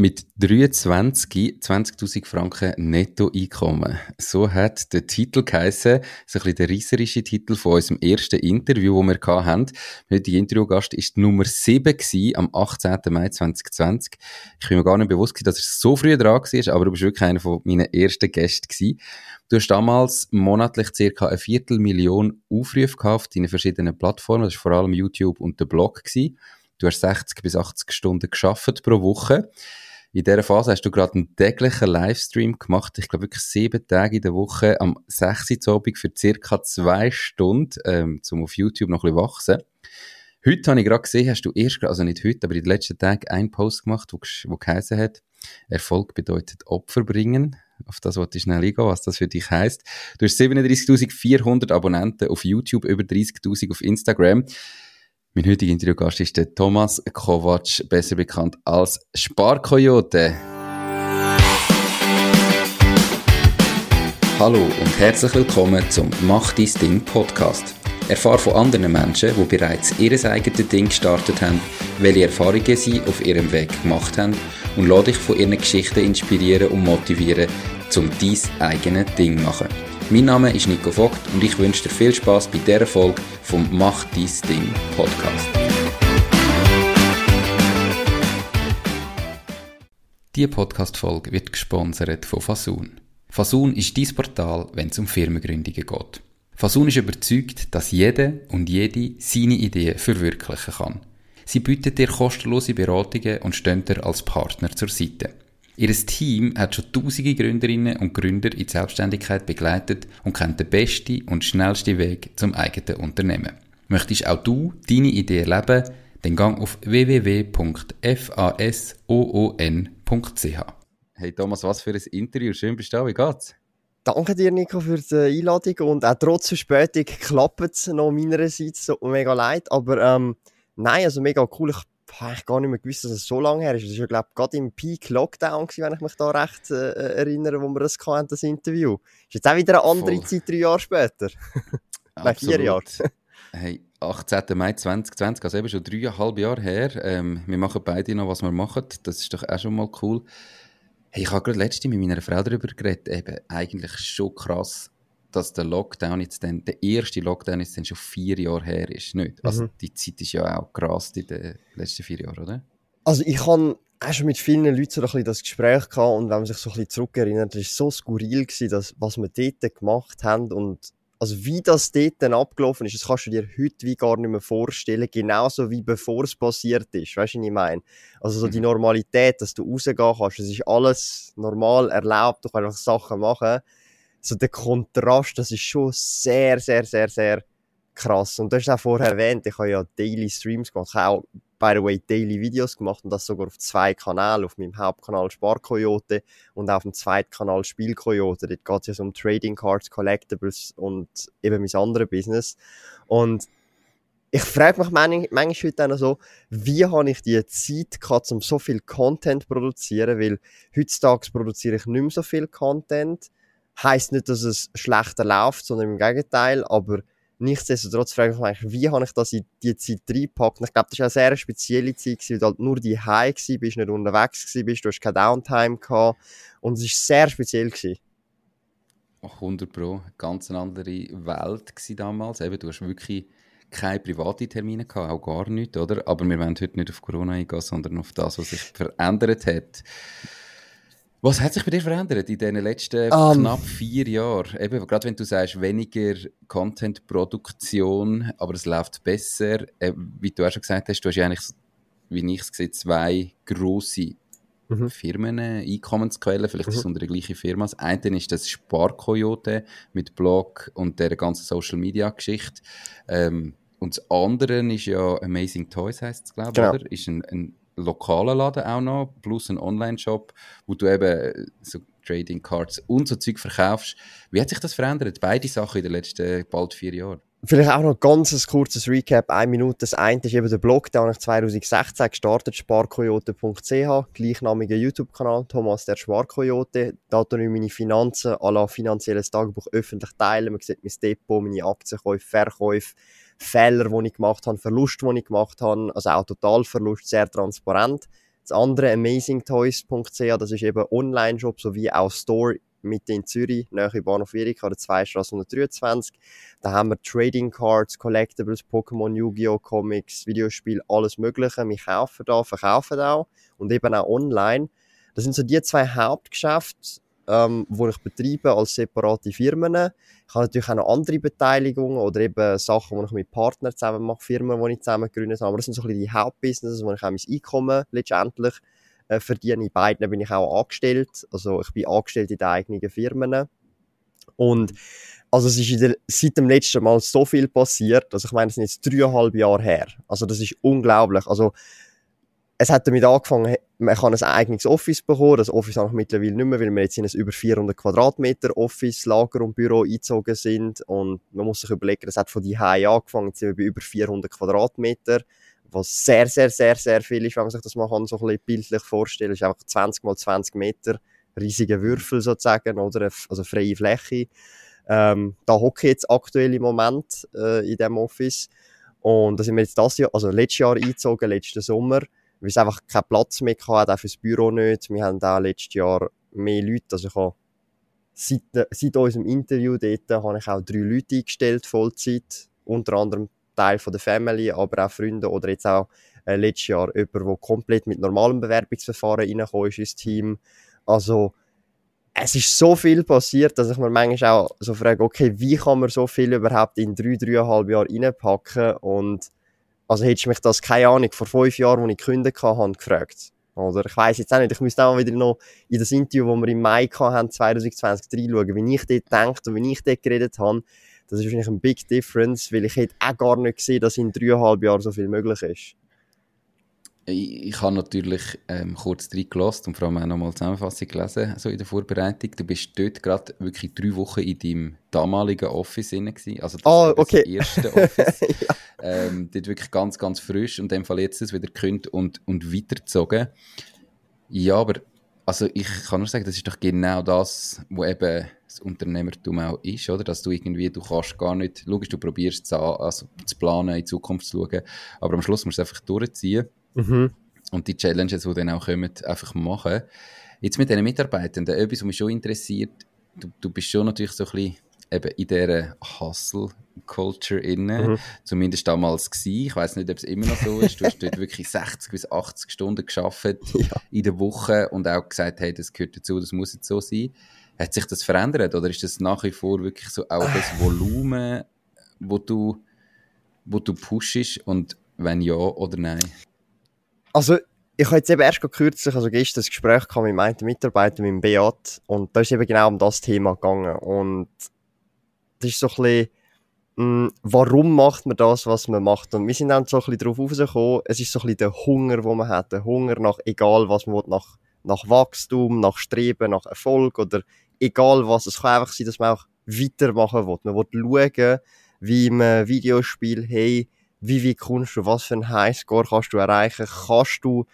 Mit 23 20.000 Franken Nettoeinkommen. So hat der Titel geheissen. So ein bisschen der reisserische Titel von unserem ersten Interview, das wir hatten. Der Interviewgast ist Nummer 7 gewesen, am 18. Mai 2020. Ich bin mir gar nicht bewusst dass er so früh dran war, aber du bist wirklich einer von meinen ersten Gästen gewesen. Du hast damals monatlich circa eine Viertelmillion Aufrufe gehabt auf deinen verschiedenen Plattformen. Das war vor allem YouTube und der Blog gewesen. Du hast 60 bis 80 Stunden geschafft pro Woche. In dieser Phase hast du gerade einen täglichen Livestream gemacht. Ich glaube wirklich sieben Tage in der Woche am 6. Uhr für circa zwei Stunden, ähm, um auf YouTube noch ein bisschen wachsen. Heute habe ich gerade gesehen, hast du erst, also nicht heute, aber in den letzten Tagen einen Post gemacht, wo, wo geheißen hat, Erfolg bedeutet Opfer bringen. Auf das wollte ich schnell eingehen, was das für dich heisst. Du hast 37.400 Abonnenten auf YouTube, über 30.000 auf Instagram. Mein heutiger Interviewgast ist der Thomas Kovac, besser bekannt als Sparkoyote. Hallo und herzlich willkommen zum Mach dein Ding Podcast. Erfahre von anderen Menschen, die bereits ihr eigenes Ding gestartet haben, welche Erfahrungen sie auf ihrem Weg gemacht haben und lade dich von ihren Geschichten inspirieren und motivieren, um dein eigenes Ding zu machen. Mein Name ist Nico Vogt und ich wünsche dir viel Spaß bei dieser Folge vom Mach dies Ding Podcast. Diese Podcast-Folge wird gesponsert von Fasun. Fasun ist dein Portal, wenn es um Firmengründungen geht. Fasun ist überzeugt, dass jeder und jede seine Ideen verwirklichen kann. Sie bietet dir kostenlose Beratungen und stehen dir als Partner zur Seite. Ihr Team hat schon tausende Gründerinnen und Gründer in die Selbstständigkeit begleitet und kennt den besten und schnellsten Weg zum eigenen Unternehmen. Möchtest auch du deine Idee erleben? Dann gang auf www.fasoon.ch. Hey Thomas, was für ein Interview. Schön bist du da. Wie geht's? Danke dir, Nico, für die Einladung. Und auch trotz Verspätung klappt es noch meinerseits. So mega leid. Aber ähm, nein, also mega cool. Ich ich gar nicht mehr gewusst, dass es so lange her ist. Das war ja, glaube ich, gerade im Peak Lockdown, gewesen, wenn ich mich da recht äh, erinnere, wo wir das hatten, das Interview. Ist jetzt auch wieder eine andere Voll. Zeit, drei Jahre später. Nein, vier Jahre. hey, 18. Mai 2020, also eben schon dreieinhalb Jahre her. Ähm, wir machen beide noch, was wir machen. Das ist doch auch schon mal cool. Hey, ich habe gerade letzte mit meiner Frau darüber geredet. Eben, eigentlich schon krass, dass der Lockdown jetzt dann, der erste Lockdown jetzt dann schon vier Jahre her ist, nicht? Also mhm. die Zeit ist ja auch krass in den letzten vier Jahren, oder? Also ich habe auch schon mit vielen Leuten so ein bisschen das Gespräch gehabt und wenn man sich so ein bisschen zurückerinnert, das war so skurril gewesen, dass, was wir dort gemacht haben und also wie das dort dann abgelaufen ist, das kannst du dir heute wie gar nicht mehr vorstellen, genauso wie bevor es passiert ist, weißt du, was ich meine? Also so die mhm. Normalität, dass du rausgehen kannst, das ist alles normal erlaubt, du kannst einfach Sachen machen so der Kontrast, das ist schon sehr, sehr, sehr, sehr krass. Und du hast auch vorher erwähnt, ich habe ja Daily Streams gemacht, ich habe auch, by the way, Daily Videos gemacht und das sogar auf zwei Kanälen, auf meinem Hauptkanal Sparkoyote und auf dem zweiten Kanal Spielkoyote. Dort geht es ja um Trading Cards, Collectibles und eben mein anderes Business. Und ich frage mich manchmal, heute auch so, wie habe ich die Zeit gehabt, um so viel Content zu produzieren, weil heutzutage produziere ich nicht mehr so viel Content Heißt nicht, dass es schlechter läuft, sondern im Gegenteil. Aber nichtsdestotrotz frage ich mich wie habe ich das in die Zeit reingepackt? Ich glaube, das war eine sehr spezielle Zeit, weil du halt nur die High bist, nicht unterwegs bist, du hast keine Downtime gehabt. Und es war sehr speziell. Gewesen. 100 Pro, ganz eine andere Welt damals. Eben, du hast wirklich keine privaten Termine gehabt, auch gar nicht, oder? Aber wir wollen heute nicht auf Corona eingehen, sondern auf das, was sich verändert hat. Was hat sich bei dir verändert in den letzten um, ähm. knapp vier Jahren? Eben, gerade wenn du sagst, weniger Content-Produktion, aber es läuft besser. Äh, wie du auch schon gesagt hast, du hast ja eigentlich, wie ich es sehe, zwei grosse mhm. Firmen, Einkommensquellen. Vielleicht mhm. ist es unter der gleichen Firma. Das eine ist das Sparkoyote mit Blog und der ganzen Social-Media-Geschichte. Ähm, und das andere ist ja Amazing Toys, heisst es, glaube ich, genau. oder? Ist ein, ein lokalen Laden auch noch, plus ein Online-Shop, wo du eben äh, so Trading Cards und so Zeug verkaufst. Wie hat sich das verändert, beide Sachen in den letzten bald vier Jahren? Vielleicht auch noch ganz ein kurzes Recap, eine Minute. Das eine ist eben der Blog, den habe ich 2016 gestartet, sparkoyote.ch, gleichnamiger YouTube-Kanal, Thomas der Sparkoyote. Da tue ich meine Finanzen à la finanzielles Tagebuch öffentlich teilen. Man sieht mein Depot, meine Aktienkäufe, Verkäufe, Fehler, die ich gemacht habe, Verlust, die ich gemacht habe, also auch Totalverlust, sehr transparent. Das andere, amazingtoys.ch, das ist eben Online-Shop sowie auch Store mit in Zürich, nahe Bahnhof Erika, der 2 Straße 123. Da haben wir Trading Cards, Collectibles, Pokémon, Yu-Gi-Oh! Comics, Videospiele, alles Mögliche. Wir kaufen da, verkaufen auch und eben auch online. Das sind so die zwei Hauptgeschäfte, ähm, wo ich betreibe als separate Firmen. Ich habe natürlich auch noch andere Beteiligungen oder eben Sachen, die ich mit Partnern zusammen mache, Firmen, die ich zusammen gegründet habe. Aber das sind so ein bisschen die Hauptbusinesses, wo ich auch mein Einkommen letztendlich äh, verdiene. In beiden bin ich auch angestellt. Also ich bin angestellt in den eigenen Firmen. Und also es ist der, seit dem letzten Mal so viel passiert. Also ich meine, es sind jetzt dreieinhalb Jahre her. Also das ist unglaublich. Also es hat damit angefangen, man kann ein eigenes Office bekommen. Das Office habe ich mittlerweile nicht mehr, weil wir jetzt in ein über 400 Quadratmeter Office, Lager und Büro eingezogen sind. Und man muss sich überlegen, das hat von die angefangen, jetzt sind wir bei über 400 Quadratmeter was sehr, sehr, sehr, sehr viel ist, wenn man sich das mal kann, so ein bisschen bildlich vorstellen ist einfach 20 mal 20 Meter riesige Würfel sozusagen, oder? Also freie Fläche. Ähm, da hocke ich jetzt aktuell im Moment äh, in dem Office. Und da sind wir jetzt das Jahr, also letztes Jahr eingezogen, letzten Sommer, weil es einfach keinen Platz mehr hatte, auch fürs Büro nicht. Wir haben da letztes Jahr mehr Leute, also ich habe seit, seit unserem Interview dort habe ich auch drei Leute eingestellt, Vollzeit, unter anderem Teil von der Family, aber auch Freunde oder jetzt auch äh, letztes Jahr jemand, der komplett mit normalem Bewerbungsverfahren reingekommen ist ins Team. Also es ist so viel passiert, dass ich mir manchmal auch so frage, okay, wie kann man so viel überhaupt in drei, dreieinhalb Jahren reinpacken und also hättest du mich das, keine Ahnung, vor fünf Jahren, als ich gekündigt habe, gefragt. Oder ich weiß jetzt auch nicht, ich müsste auch wieder noch in das Interview, das wir im Mai hatten, 2020 reinschauen, wie ich dort denkt und wie ich dort geredet habe. Das ist wahrscheinlich ein Big Difference, weil ich hätte auch gar nicht gesehen, dass in dreieinhalb Jahren so viel möglich ist. Ich, ich habe natürlich ähm, kurz reingelassen und vor allem auch nochmal Zusammenfassung gelesen, so in der Vorbereitung. Du bist dort gerade wirklich drei Wochen in deinem damaligen Office drin gewesen. Also das oh, okay. das erste Office. ja. ähm, dort wirklich ganz, ganz frisch und in dem Fall jetzt wieder gekündigt und, und weitergezogen. Ja, aber also ich kann nur sagen, das ist doch genau das, wo eben das Unternehmertum auch ist, oder? Dass du irgendwie, du kannst gar nicht, logisch, du probierst zu, also, zu planen, in die Zukunft zu schauen, aber am Schluss musst du einfach durchziehen mhm. und die Challenges, die dann auch kommen, einfach machen. Jetzt mit diesen Mitarbeitenden, etwas, was mich schon interessiert, du, du bist schon natürlich so ein bisschen eben in dieser Hustle-Culture inne, mhm. zumindest damals gewesen. Ich weiß nicht, ob es immer noch so ist. Du hast dort wirklich 60 bis 80 Stunden geschafft ja. in der Woche und auch gesagt, hey, das gehört dazu, das muss jetzt so sein. Hat sich das verändert oder ist das nach wie vor wirklich so auch das Volumen, wo du, wo du pushst und wenn ja oder nein? Also ich habe jetzt eben erst kürzlich, also gestern, das Gespräch mit meinem Mitarbeiter, mit dem Beat, und da ist eben genau um das Thema gegangen. Und das ist so ein bisschen, mh, mm, warum macht man das, was man macht? Und wir sind dann so ein bisschen darauf rausgekommen, es ist so ein bisschen der Hunger, den man hat. Der Hunger nach, egal was man will, nach, nach Wachstum, nach Streben, nach Erfolg oder egal was. Es kann einfach sein, dass man auch weitermachen will. Man will schauen, wie im Videospiel, hey, wie wie kommst du, was für ein Highscore kannst du erreichen, kannst du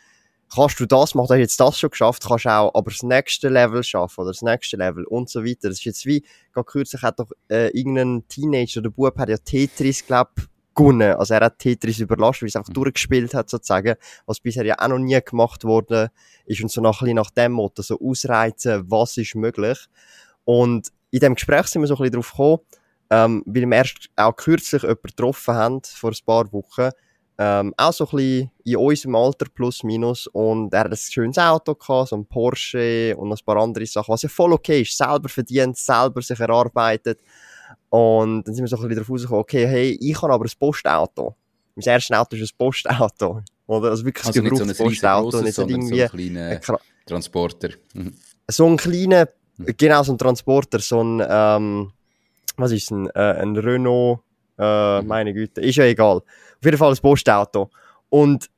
kannst du das machen, du hast jetzt das schon geschafft, kannst du auch aber das nächste Level schaffen oder das nächste Level und so weiter. Das ist jetzt wie, gerade kürzlich hat doch äh, irgendein Teenager oder Bub hat ja Tetris, glaub, gewonnen. Also er hat Tetris überlastet, weil es einfach mhm. durchgespielt hat sozusagen, was bisher ja auch noch nie gemacht worden ist und so nach, nach dem Motto, so ausreizen, was ist möglich. Und in dem Gespräch sind wir so ein bisschen drauf gekommen, ähm, weil wir erst auch kürzlich jemanden getroffen haben, vor ein paar Wochen, ähm, auch so ein bisschen in unserem Alter plus minus und er hat ein schönes Auto gehabt, so ein Porsche und noch ein paar andere Sachen, was ja voll okay ist, selber verdient, selber sich erarbeitet und dann sind wir so ein bisschen darauf rausgekommen, okay, hey, ich habe aber ein Postauto. Mein erstes Auto ist ein Postauto. Oder? Also wirklich also ein gebrauchtes so Postauto. Nicht so irgendwie so ein kleiner Transporter. Mhm. So ein kleiner, genau, so ein Transporter, so ein, ähm, was ist ein, äh, ein Renault, äh, mhm. meine Güte, ist ja egal. Auf jeden Fall ein Postauto. Und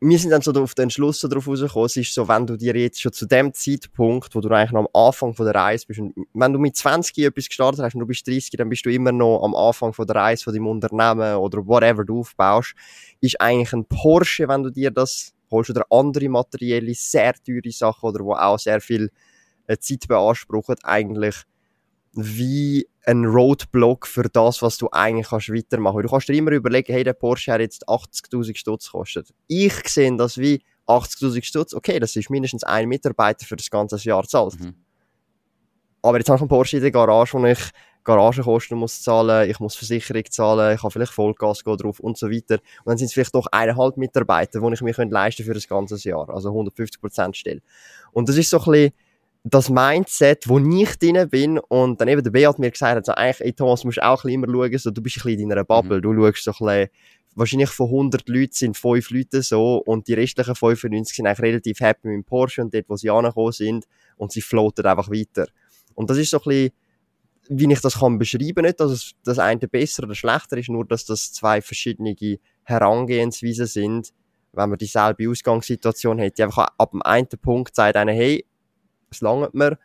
wir sind dann so auf den Schluss so drauf rausgekommen, es ist so, wenn du dir jetzt schon zu dem Zeitpunkt, wo du eigentlich noch am Anfang von der Reise bist, und wenn du mit 20 etwas gestartet hast und du bist 30, dann bist du immer noch am Anfang von der Reise von deinem Unternehmen oder whatever du aufbaust, ist eigentlich ein Porsche, wenn du dir das holst oder andere materielle, sehr teure Sachen oder wo auch sehr viel äh, Zeit beanspruchen, eigentlich wie ein Roadblock für das, was du eigentlich kannst weitermachen. Du kannst dir immer überlegen, hey, der Porsche hat jetzt 80.000 Stutz gekostet. Ich sehe das wie 80.000 Stutz, okay, das ist mindestens ein Mitarbeiter für das ganze Jahr zahlt. Mhm. Aber jetzt habe ich einen Porsche in der Garage, wo ich Garagenkosten muss zahlen, ich muss Versicherung zahlen, ich habe vielleicht Vollgas drauf und so weiter. Und dann sind es vielleicht doch eineinhalb Mitarbeiter, die ich mir leisten für das ganze Jahr. Also 150 Prozent Stelle. Und das ist so ein bisschen das Mindset, wo ich drin bin und dann eben der Beat mir gesagt hat, so, eigentlich, ey, Thomas, musst auch ein bisschen immer schauen, so, du bist ein bisschen in deiner Bubble, mhm. du schaust so ein bisschen, wahrscheinlich von 100 Leuten sind 5 Leute so und die restlichen 95 sind eigentlich relativ happy mit dem Porsche und dort, wo sie angekommen sind und sie floaten einfach weiter. Und das ist so ein bisschen, wie ich das kann beschreiben, nicht, dass es das eine besser oder schlechter ist, nur dass das zwei verschiedene Herangehensweisen sind, wenn man dieselbe Ausgangssituation hat. Die einfach ab dem einen Punkt sagt einer, hey, es langt mir.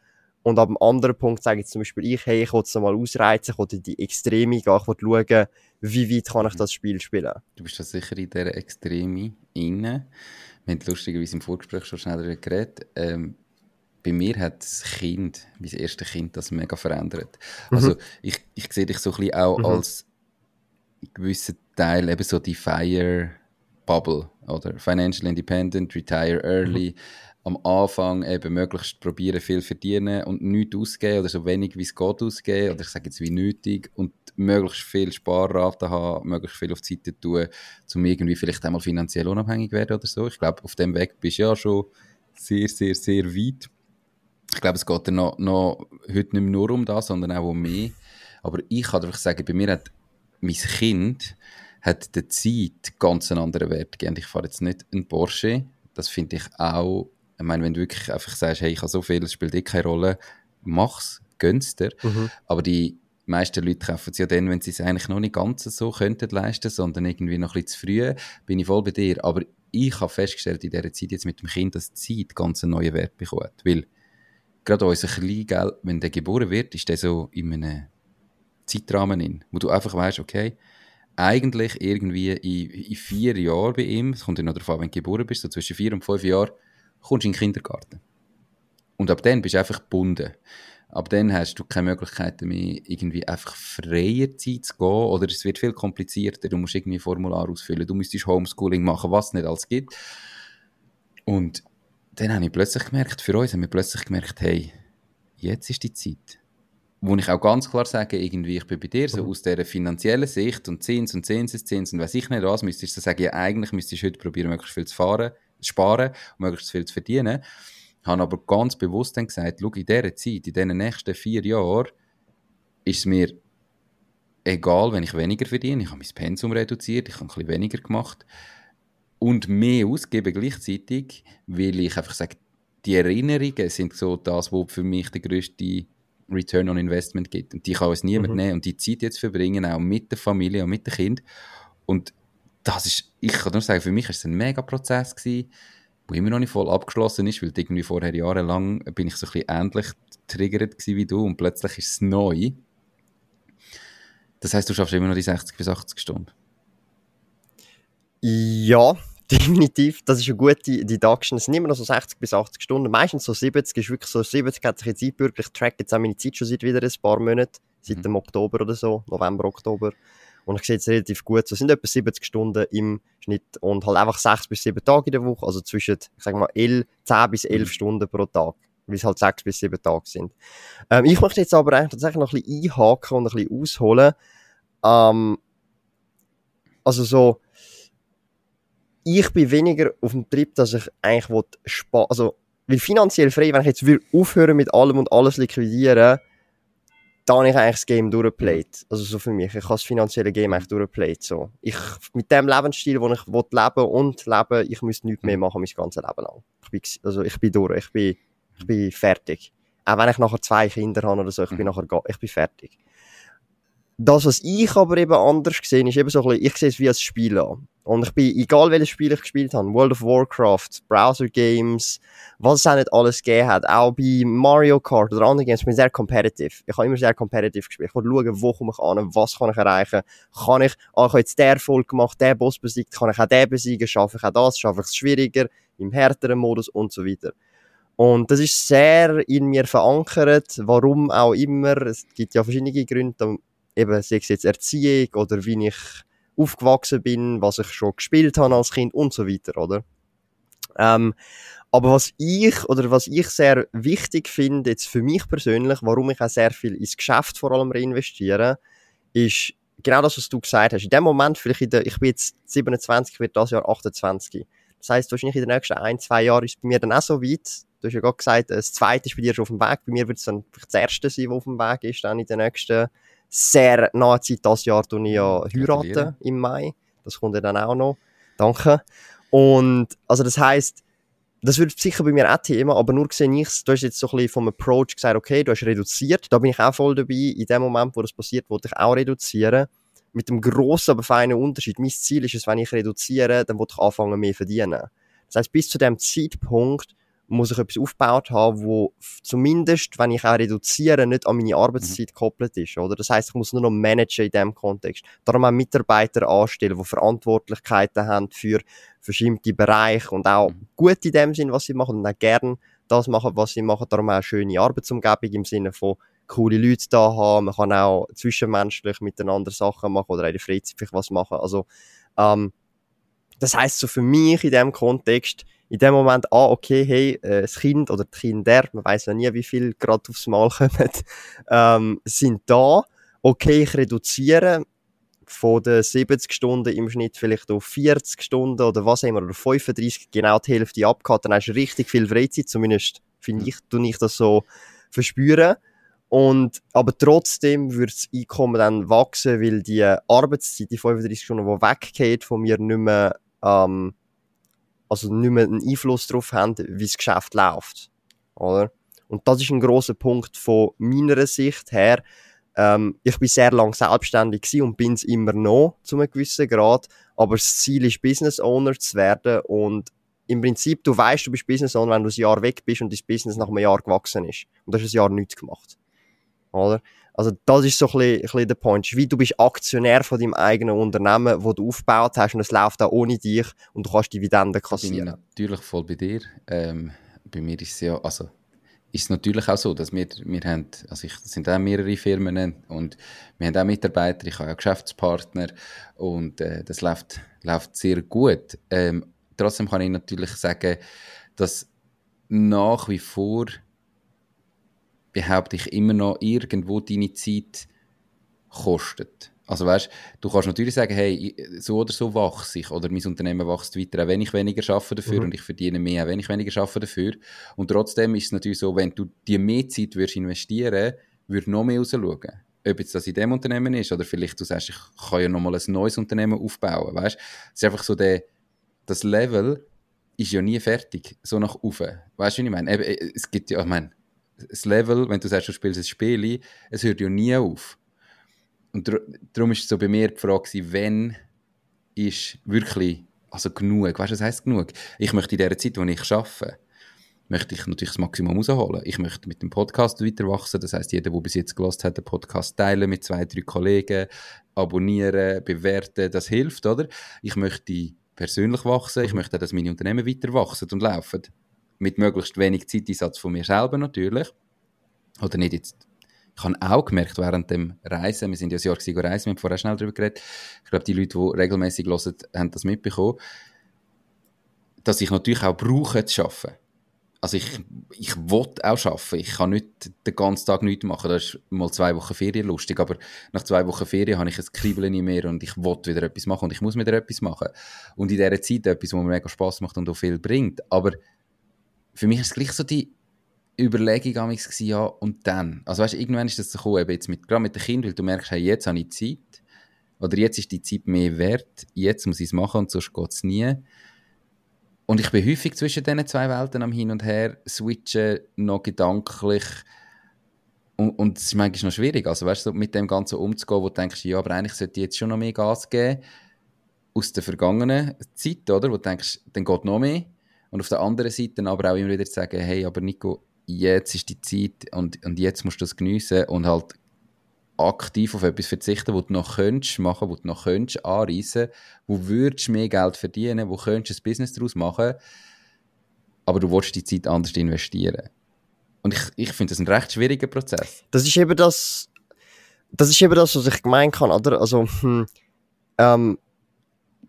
Und ab dem anderen Punkt sage ich zum Beispiel ich, hey, ich will es mal ausreizen, ich will in die Extreme gehen, ich will schauen, wie weit kann ich das Spiel spielen. Du bist da sicher in dieser Extreme inne. Wir haben lustigerweise im Vorgespräch schon schneller geredet. Ähm, bei mir hat das Kind, mein erstes Kind, das mega verändert. Mhm. Also ich, ich sehe dich so ein bisschen auch mhm. als gewissen Teil eben so die Fire Bubble oder Financial Independent, Retire Early. Mhm am Anfang eben möglichst probieren, viel verdienen und nichts ausgeben oder so wenig wie es geht ausgeben oder ich sage jetzt wie nötig und möglichst viel Sparrate haben, möglichst viel auf die Seite tun, um irgendwie vielleicht einmal finanziell unabhängig werden oder so. Ich glaube, auf dem Weg bist du ja schon sehr, sehr, sehr weit. Ich glaube, es geht dann noch, noch heute nicht mehr nur um das, sondern auch um mehr. Aber ich kann einfach sagen, bei mir hat mein Kind hat der Zeit ganz einen anderen Wert gegeben. Ich fahre jetzt nicht einen Porsche. Das finde ich auch ich meine, wenn du wirklich einfach sagst, hey, ich habe so viel, es spielt eh keine Rolle, mach's, gönn's dir. Mhm. Aber die meisten Leute kaufen es ja dann, wenn sie es eigentlich noch nicht ganz so könnten leisten, sondern irgendwie noch ein bisschen zu früh, bin ich voll bei dir. Aber ich habe festgestellt in dieser Zeit jetzt mit dem Kind, dass die Zeit ganz einen neuen Wert bekommt. Weil gerade unser Kleingeld, wenn der geboren wird, ist der so in einem Zeitrahmen in, wo du einfach weißt, okay, eigentlich irgendwie in, in vier Jahren bei ihm, es kommt ja noch darauf an, wenn du geboren bist, so zwischen vier und fünf Jahren, kommst du in den Kindergarten. Und ab dann bist du einfach gebunden. Ab dann hast du keine Möglichkeit mehr, irgendwie einfach freier Zeit zu gehen. Oder es wird viel komplizierter. Du musst irgendwie ein Formular ausfüllen. Du müsstest Homeschooling machen, was es nicht alles gibt. Und dann habe ich plötzlich gemerkt, für uns haben wir plötzlich gemerkt, hey, jetzt ist die Zeit. Wo ich auch ganz klar sage, irgendwie, ich bin bei dir, so mhm. aus dieser finanziellen Sicht und Zins und Zinseszins und weiß ich nicht was, müsstest du sagen, ja, eigentlich müsstest du heute probieren, möglichst viel zu fahren sparen und möglichst viel zu verdienen. Habe aber ganz bewusst dann gesagt, schau, in dieser Zeit, in diesen nächsten vier Jahren, ist es mir egal, wenn ich weniger verdiene. Ich habe mein Pensum reduziert, ich habe ein bisschen weniger gemacht und mehr ausgeben gleichzeitig, weil ich einfach sage, die Erinnerungen sind so das, was für mich der größte Return on Investment gibt. Und die kann uns niemand mhm. nehmen. Und die Zeit jetzt verbringen, auch mit der Familie und mit dem Kind. Und das ist, ich kann nur sagen, für mich war es ein mega Prozess gewesen, der immer noch nicht voll abgeschlossen ist, weil irgendwie vorher jahrelang bin ich so ein bisschen ähnlich getriggert wie du und plötzlich ist es neu. Das heißt, du schaffst immer noch die 60 bis 80 Stunden. Ja, definitiv. Das ist eine gute Deduction. Es sind immer noch so 60 bis 80 Stunden. Meistens so 70 ist wirklich so 70 hat sich jetzt einbürgert. Ich track jetzt auch meine Zeit schon seit wieder ein paar Monaten. Seit mhm. dem Oktober oder so. November, Oktober. Und ich sehe es relativ gut. So sind etwa 70 Stunden im Schnitt und halt einfach 6 bis 7 Tage in der Woche. Also zwischen, ich sag mal, 11, 10 bis 11 mhm. Stunden pro Tag. Weil es halt 6 bis 7 Tage sind. Ähm, ich möchte jetzt aber eigentlich tatsächlich noch ein bisschen einhaken und ein bisschen ausholen. Ähm, also so, ich bin weniger auf dem Trip, dass ich eigentlich will also, weil finanziell frei, wenn ich jetzt will aufhören mit allem und alles liquidieren, da habe ich eigentlich das Game durchgeplayt. Also so für mich. Ich habe das finanzielle Game eigentlich durchgeplayt. So. Ich, mit dem Lebensstil, wo ich will leben und leben, ich muss nichts mehr machen mein ganzes Leben lang. Ich bin, also ich bin durch. Ich bin, ich bin fertig. Auch wenn ich nachher zwei Kinder habe oder so, ich bin mhm. nachher, ich bin fertig. Das, was ich aber eben anders gesehen ist eben so ein bisschen, ich sehe es wie ein Spiel an. Und ich bin, egal welches Spiel ich gespielt habe, World of Warcraft, Browser Games, was es auch nicht alles gegeben hat, auch bei Mario Kart oder anderen Games, bin ich sehr competitive. Ich habe immer sehr competitive gespielt. Ich wollte schauen, wo komme ich an, was kann ich erreichen. Kann ich, ah, ich habe jetzt der Erfolg gemacht, der Boss besiegt, kann ich auch den besiegen, schaffe ich auch das, schaffe ich es schwieriger, im härteren Modus und so weiter. Und das ist sehr in mir verankert, warum auch immer. Es gibt ja verschiedene Gründe, eben, sei es jetzt Erziehung oder wie ich aufgewachsen bin, was ich schon gespielt habe als Kind und so weiter, oder? Ähm, aber was ich, oder was ich sehr wichtig finde, jetzt für mich persönlich, warum ich auch sehr viel ins Geschäft vor allem reinvestiere, ist genau das, was du gesagt hast. In dem Moment, vielleicht in der, ich bin jetzt 27, ich werde das Jahr 28. Das heisst, wahrscheinlich in den nächsten ein, zwei Jahren ist es bei mir dann auch so weit. Du hast ja gerade gesagt, das zweite ist bei dir schon auf dem Weg. Bei mir wird es dann das erste sein, das auf dem Weg ist, dann in der nächsten sehr nahen Zeit. Das Jahr tue ich ja heiraten im Mai. Das kommt ja dann auch noch. Danke. Und, also das heisst, das wird sicher bei mir auch Thema, aber nur gesehen ich, du hast jetzt so ein bisschen vom Approach gesagt, okay, du hast reduziert, da bin ich auch voll dabei, in dem Moment, wo das passiert, wollte ich auch reduzieren. Mit dem grossen, aber feinen Unterschied. Mein Ziel ist es, wenn ich reduziere, dann wollte ich anfangen, mehr verdienen. Das heißt, bis zu dem Zeitpunkt muss ich etwas aufgebaut haben, wo zumindest, wenn ich auch reduziere, nicht an meine Arbeitszeit mhm. gekoppelt ist, oder? Das heißt, ich muss nur noch managen in dem Kontext. Darum auch Mitarbeiter anstellen, die Verantwortlichkeiten haben für verschiedene Bereiche und auch mhm. gut in dem Sinn, was sie machen und auch gern das machen, was sie machen. Darum auch eine schöne Arbeitsumgebung im Sinne von coole Leute da haben. Man kann auch zwischenmenschlich miteinander Sachen machen oder in der Freizeit vielleicht was machen. Also, ähm, das heißt so für mich in dem Kontext, in dem Moment, ah, okay, hey, äh, das Kind oder die Kinder, man weiß ja nie, wie viel gerade aufs Mal kommen, ähm, sind da. Okay, ich reduziere von den 70 Stunden im Schnitt vielleicht auf 40 Stunden oder was immer, oder 35, genau die Hälfte abgehabt, dann hast du richtig viel Freizeit, zumindest finde ich, tue ich das so verspüren. Und, aber trotzdem wird das Einkommen dann wachsen, weil die Arbeitszeit, die 35 Stunden, die weggeht von mir, nicht mehr, ähm, also nicht mehr einen Einfluss darauf haben, wie das Geschäft läuft. Oder? Und das ist ein großer Punkt von meiner Sicht her. Ähm, ich bin sehr lang selbstständig und bin es immer noch, zu einem gewissen Grad. Aber das Ziel ist, Business Owner zu werden. Und im Prinzip, du weißt, du bist Business Owner, wenn du ein Jahr weg bist und dein Business nach einem Jahr gewachsen ist. Und du hast ein Jahr nichts gemacht. Oder? Also das ist so ein bisschen, ein bisschen der Point. Wie du bist Aktionär von deinem eigenen Unternehmen, wo du aufgebaut hast und es läuft auch ohne dich und du kannst Dividenden kassieren. Ich bin natürlich voll bei dir. Ähm, bei mir ist es ja, also ist es natürlich auch so, dass wir, wir haben, also ich, sind auch mehrere Firmen und wir haben auch Mitarbeiter, ich habe auch Geschäftspartner und äh, das läuft, läuft sehr gut. Ähm, trotzdem kann ich natürlich sagen, dass nach wie vor behaupte ich immer noch irgendwo deine Zeit kostet. Also weißt, du kannst natürlich sagen, hey, so oder so wachse ich oder mein Unternehmen wächst weiter, auch wenn ich weniger schaffe dafür mhm. und ich verdiene mehr, auch wenn ich weniger schaffe dafür. Und trotzdem ist es natürlich so, wenn du dir mehr Zeit würdest investieren, würde noch mehr rausschauen. Ob jetzt das in dem Unternehmen ist oder vielleicht du sagst, ich kann ja nochmal ein neues Unternehmen aufbauen, weißt? Es ist einfach so der, das Level ist ja nie fertig, so nach oben. Weißt du, was ich meine? Es gibt ja, ich meine, das Level, wenn du sagst, du spielst ein Spiel, es hört ja nie auf. Und darum ist so bei mir die Frage, wenn ist wirklich also genug, weißt du, was heisst genug? Ich möchte in der Zeit, wo ich arbeite, möchte ich natürlich das Maximum rausholen. Ich möchte mit dem Podcast weiter wachsen. Das heißt, jeder, der bis jetzt gelost hat, den Podcast teilen mit zwei, drei Kollegen, abonnieren, bewerten, das hilft, oder? Ich möchte persönlich wachsen. Ich möchte, dass meine Unternehmen weiter wachsen und laufen mit möglichst wenig Zeiteinsatz von mir selber natürlich. Oder nicht jetzt. Ich habe auch gemerkt, während dem Reisen, wir sind ja ein Jahr gewesen, reisen, wir haben vorher schnell darüber geredet, ich glaube, die Leute, die regelmäßig hören, haben das mitbekommen, dass ich natürlich auch brauche zu arbeiten. Also ich, ich will auch arbeiten. Ich kann nicht den ganzen Tag nichts machen. Das ist mal zwei Wochen Ferien lustig, aber nach zwei Wochen Ferien habe ich ein Kribbeln nicht mehr und ich will wieder etwas machen und ich muss wieder etwas machen. Und in dieser Zeit etwas, was mir mega Spaß macht und auch viel bringt. Aber für mich ist es gleich so die Überlegung gewesen, ja, und dann. Also weißt, irgendwann ist das so gekommen, eben jetzt mit, gerade mit dem Kind, weil du merkst, hey, jetzt habe ich Zeit, oder jetzt ist die Zeit mehr wert, jetzt muss ich es machen und sonst geht es nie. Und ich bin häufig zwischen diesen zwei Welten am Hin und Her switchen, noch gedanklich. Und, und es ist manchmal noch schwierig, also weißt du, mit dem Ganzen umzugehen, wo du denkst, ja, aber eigentlich sollte ich jetzt schon noch mehr Gas geben, aus der vergangenen Zeit, oder? Wo du denkst, dann geht noch mehr. Und auf der anderen Seite aber auch immer wieder zu sagen, hey, aber Nico, jetzt ist die Zeit und, und jetzt musst du das geniessen und halt aktiv auf etwas verzichten, wo du noch könntest machen, wo du noch könntest anreisen, wo würdest mehr Geld verdienen, wo könntest ein Business daraus machen, aber du willst die Zeit anders investieren. Und ich, ich finde das ein recht schwieriger Prozess. Das ist eben das, das ist eben das, was ich gemeint kann, oder? Also, hm, ähm,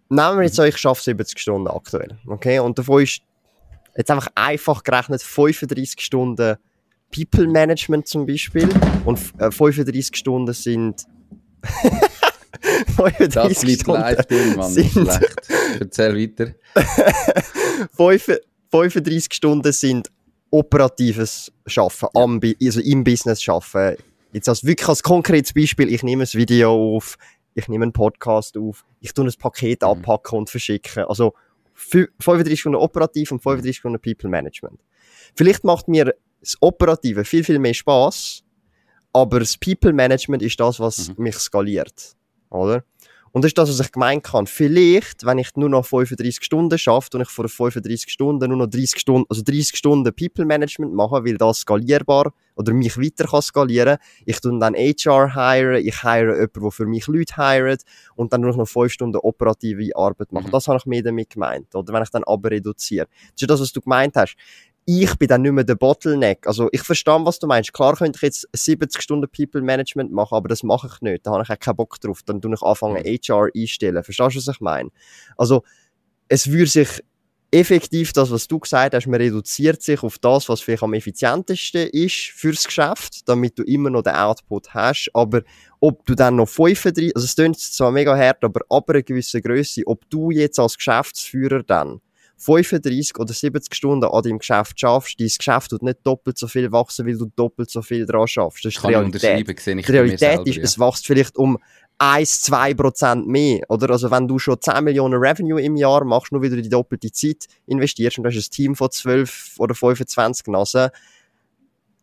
nehmen wir jetzt an, ich arbeite 70 Stunden aktuell, okay? Und davon ist jetzt einfach einfach gerechnet 35 Stunden People Management zum Beispiel und äh, 35 Stunden sind 35 das Stunden live drin, Mann. Sind Schlecht. Erzähl weiter. 35 Stunden sind operatives Schaffen, ja. also im Business schaffen. Jetzt als wirklich als konkretes Beispiel, ich nehme ein Video auf, ich nehme einen Podcast auf, ich tue ein Paket mhm. abpacken und verschicken. Also 35 Stunden operativ und 35 Stunden People Management. Vielleicht macht mir das Operative viel, viel mehr Spaß, aber das People Management ist das, was mhm. mich skaliert. Oder? Und das ist das, was ich gemeint habe. Vielleicht, wenn ich nur noch 35 Stunden schaffe und ich vor 35 Stunden nur noch 30 Stunden, also 30 Stunden People Management mache, weil das skalierbar oder mich weiter kann skalieren. Ich tue dann HR hire, ich hire jemanden, der für mich Leute hiret und dann nur noch 5 Stunden operative Arbeit machen. Mhm. Das habe ich mehr damit gemeint. Oder wenn ich dann aber reduziere. Das ist das, was du gemeint hast ich bin dann nicht mehr der Bottleneck. Also ich verstehe, was du meinst. Klar könnte ich jetzt 70 Stunden People Management machen, aber das mache ich nicht. Da habe ich auch keinen Bock drauf. Dann tue ich anfangen, HR einstellen. Verstehst du, was ich meine? Also es würde sich effektiv das, was du gesagt hast, man reduziert sich auf das, was vielleicht am effizientesten ist fürs Geschäft, damit du immer noch den Output hast. Aber ob du dann noch 35, also es klingt zwar mega hart, aber ab einer gewissen Größe, ob du jetzt als Geschäftsführer dann 35 oder 70 Stunden an deinem Geschäft schaffst, dein Geschäft tut nicht doppelt so viel wachsen, weil du doppelt so viel dran schaffst. Das ist Kann die Realität. Ich die Realität selber, ist, ja. es wächst vielleicht um 1, 2 Prozent mehr, oder? Also wenn du schon 10 Millionen Revenue im Jahr machst, nur wieder die doppelte Zeit investierst und du hast ein Team von 12 oder 25 Nasen,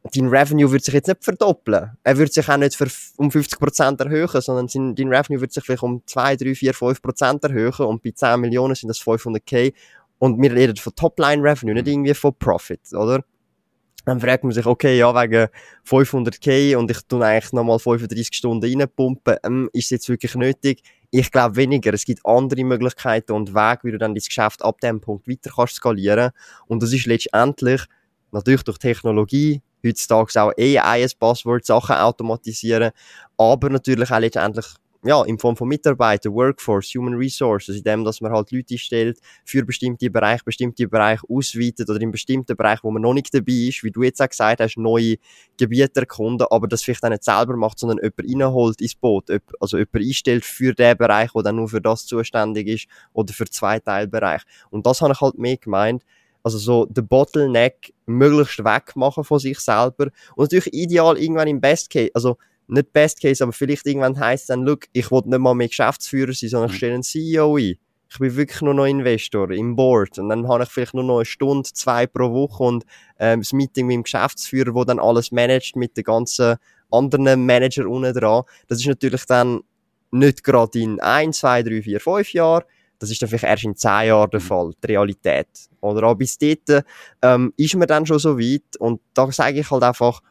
dein Revenue wird sich jetzt nicht verdoppeln. Er wird sich auch nicht für, um 50% erhöhen, sondern dein Revenue wird sich vielleicht um 2, 3, 4, 5% erhöhen und bei 10 Millionen sind das 500k und wir reden von Topline-Revenue, nicht mhm. irgendwie von Profit, oder? Dann fragt man sich, okay, ja, wegen 500k und ich tue eigentlich nochmal 35 Stunden reinpumpen, ähm, ist es jetzt wirklich nötig? Ich glaube weniger. Es gibt andere Möglichkeiten und Wege, wie du dann dein Geschäft ab dem Punkt weiter kannst skalieren. Und das ist letztendlich, natürlich durch Technologie, heutzutage auch AI ein Passwort, Sachen automatisieren, aber natürlich auch letztendlich ja, in Form von Mitarbeitern, Workforce, Human Resources, in dem, dass man halt Leute stellt für bestimmte Bereiche, bestimmte Bereiche ausweitet oder in bestimmten Bereichen, wo man noch nicht dabei ist, wie du jetzt auch gesagt hast, neue Gebiete erkunden, aber das vielleicht auch nicht selber macht, sondern jemand reinholt ins Boot, also jemand einstellt für den Bereich, der dann nur für das zuständig ist oder für zwei Teilbereiche. Und das habe ich halt mehr gemeint, also so den Bottleneck möglichst wegmachen von sich selber und natürlich ideal irgendwann im Best Case, also nicht Best Case, aber vielleicht irgendwann heisst dann, look, ich will nicht mal mehr Geschäftsführer sein, sondern ich mhm. stelle einen CEO ein. Ich bin wirklich nur noch Investor im Board. Und dann habe ich vielleicht nur noch eine Stunde, zwei pro Woche und ähm, das Meeting mit dem Geschäftsführer, wo dann alles managt mit den ganzen anderen Manager unten dran. Das ist natürlich dann nicht gerade in ein, zwei, drei, vier, fünf Jahren. Das ist dann vielleicht erst in zehn Jahren der mhm. Fall, die Realität. Oder aber bis dort ähm, ist man dann schon so weit. Und da sage ich halt einfach,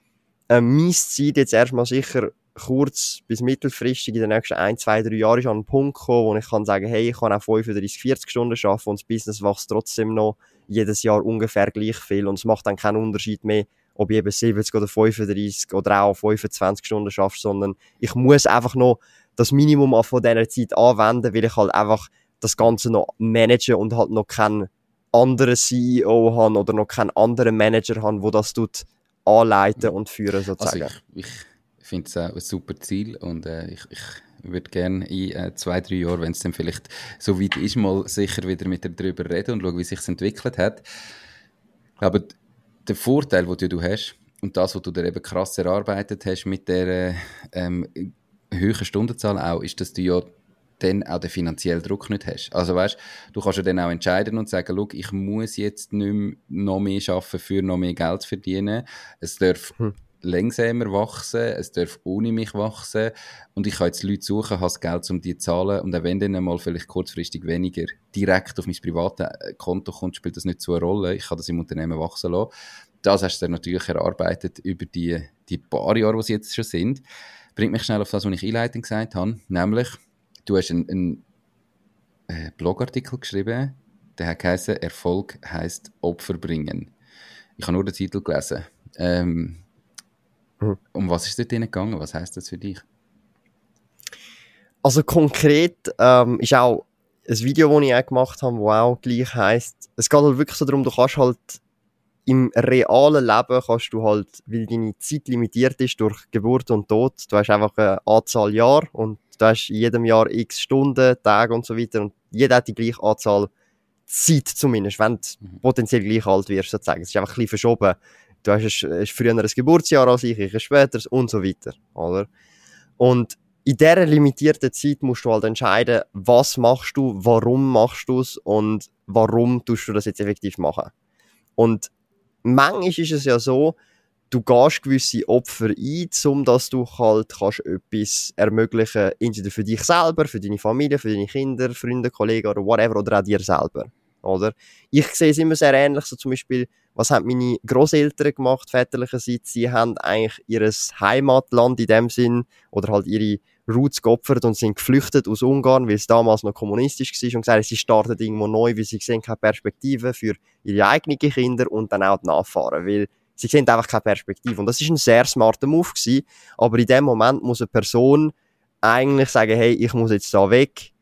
ähm, mein Ziel jetzt erstmal sicher kurz bis mittelfristig in den nächsten ein, zwei, drei Jahren ist an einen Punkt kommen, wo ich kann sagen, hey, ich kann auch 35, 40 Stunden arbeiten und das Business wächst trotzdem noch jedes Jahr ungefähr gleich viel und es macht dann keinen Unterschied mehr, ob ich eben 70 oder 35 oder auch 25 Stunden schaffe, sondern ich muss einfach noch das Minimum von dieser Zeit anwenden, weil ich halt einfach das Ganze noch managen und halt noch keinen anderen CEO haben oder noch keinen anderen Manager haben, wo das tut anleiten und führen sozusagen. Also ich, ich finde es auch ein super Ziel und äh, ich, ich würde gerne in äh, zwei, drei Jahren, wenn es dann vielleicht so weit ist, mal sicher wieder mit dir darüber reden und schauen, wie sich entwickelt hat. Aber der Vorteil, den du hast und das, was du dir eben krass erarbeitet hast mit der ähm, höheren Stundenzahl auch, ist, dass du ja dann auch den finanziellen Druck nicht hast. Also weißt, du kannst ja dann auch entscheiden und sagen, look, ich muss jetzt nicht mehr noch mehr arbeiten, für noch mehr Geld zu verdienen. Es darf hm. langsamer wachsen, es darf ohne mich wachsen und ich kann jetzt Leute suchen, habe das Geld, um die zu zahlen und auch wenn dann mal vielleicht kurzfristig weniger direkt auf mein privates Konto kommt, spielt das nicht so eine Rolle. Ich kann das im Unternehmen wachsen lassen. Das hast du dann natürlich erarbeitet über die, die paar Jahre, die es jetzt schon sind. Bringt mich schnell auf das, was ich einleitend gesagt habe, nämlich du hast einen, einen äh, Blogartikel geschrieben, der hat geheißen, Erfolg heißt Opfer bringen. Ich habe nur den Titel gelesen. Ähm, hm. Um was ist dort gegangen? Was heißt das für dich? Also konkret ähm, ist auch ein Video, das ich auch gemacht habe, das auch gleich heisst, es geht halt wirklich so darum, du kannst halt im realen Leben kannst du halt, weil deine Zeit limitiert ist durch Geburt und Tod, du hast einfach eine Anzahl Jahre und du hast jedem Jahr x Stunden, Tage und so weiter und jeder hat die gleiche Anzahl Zeit zumindest, wenn du mhm. potenziell gleich alt wirst, sozusagen. Es ist einfach ein bisschen verschoben. Du hast, ein, hast früher ein Geburtsjahr als ich, ich ein späteres und so weiter, oder? Und in dieser limitierten Zeit musst du halt entscheiden, was machst du, warum machst du es und warum tust du das jetzt effektiv machen. Und manchmal ist es ja so, du gehst gewisse Opfer ein, um dass du halt kannst etwas ermöglichen, entweder für dich selber, für deine Familie, für deine Kinder, Freunde, Kollegen oder whatever, oder auch dir selber. Oder? Ich sehe es immer sehr ähnlich, so zum Beispiel, was haben meine Großeltern gemacht, väterlicherseits? Sie haben eigentlich ihr Heimatland in dem Sinn, oder halt ihre Roots geopfert und sind geflüchtet aus Ungarn, weil es damals noch kommunistisch war und gesagt, sie starten irgendwo neu, weil sie sehen keine Perspektive für ihre eigenen Kinder und dann auch die Nachfahren, weil sie sehen einfach keine Perspektive. Und das ist ein sehr smarter Move gewesen, aber in dem Moment muss eine Person eigentlich sagen, hey, ich muss jetzt da weg,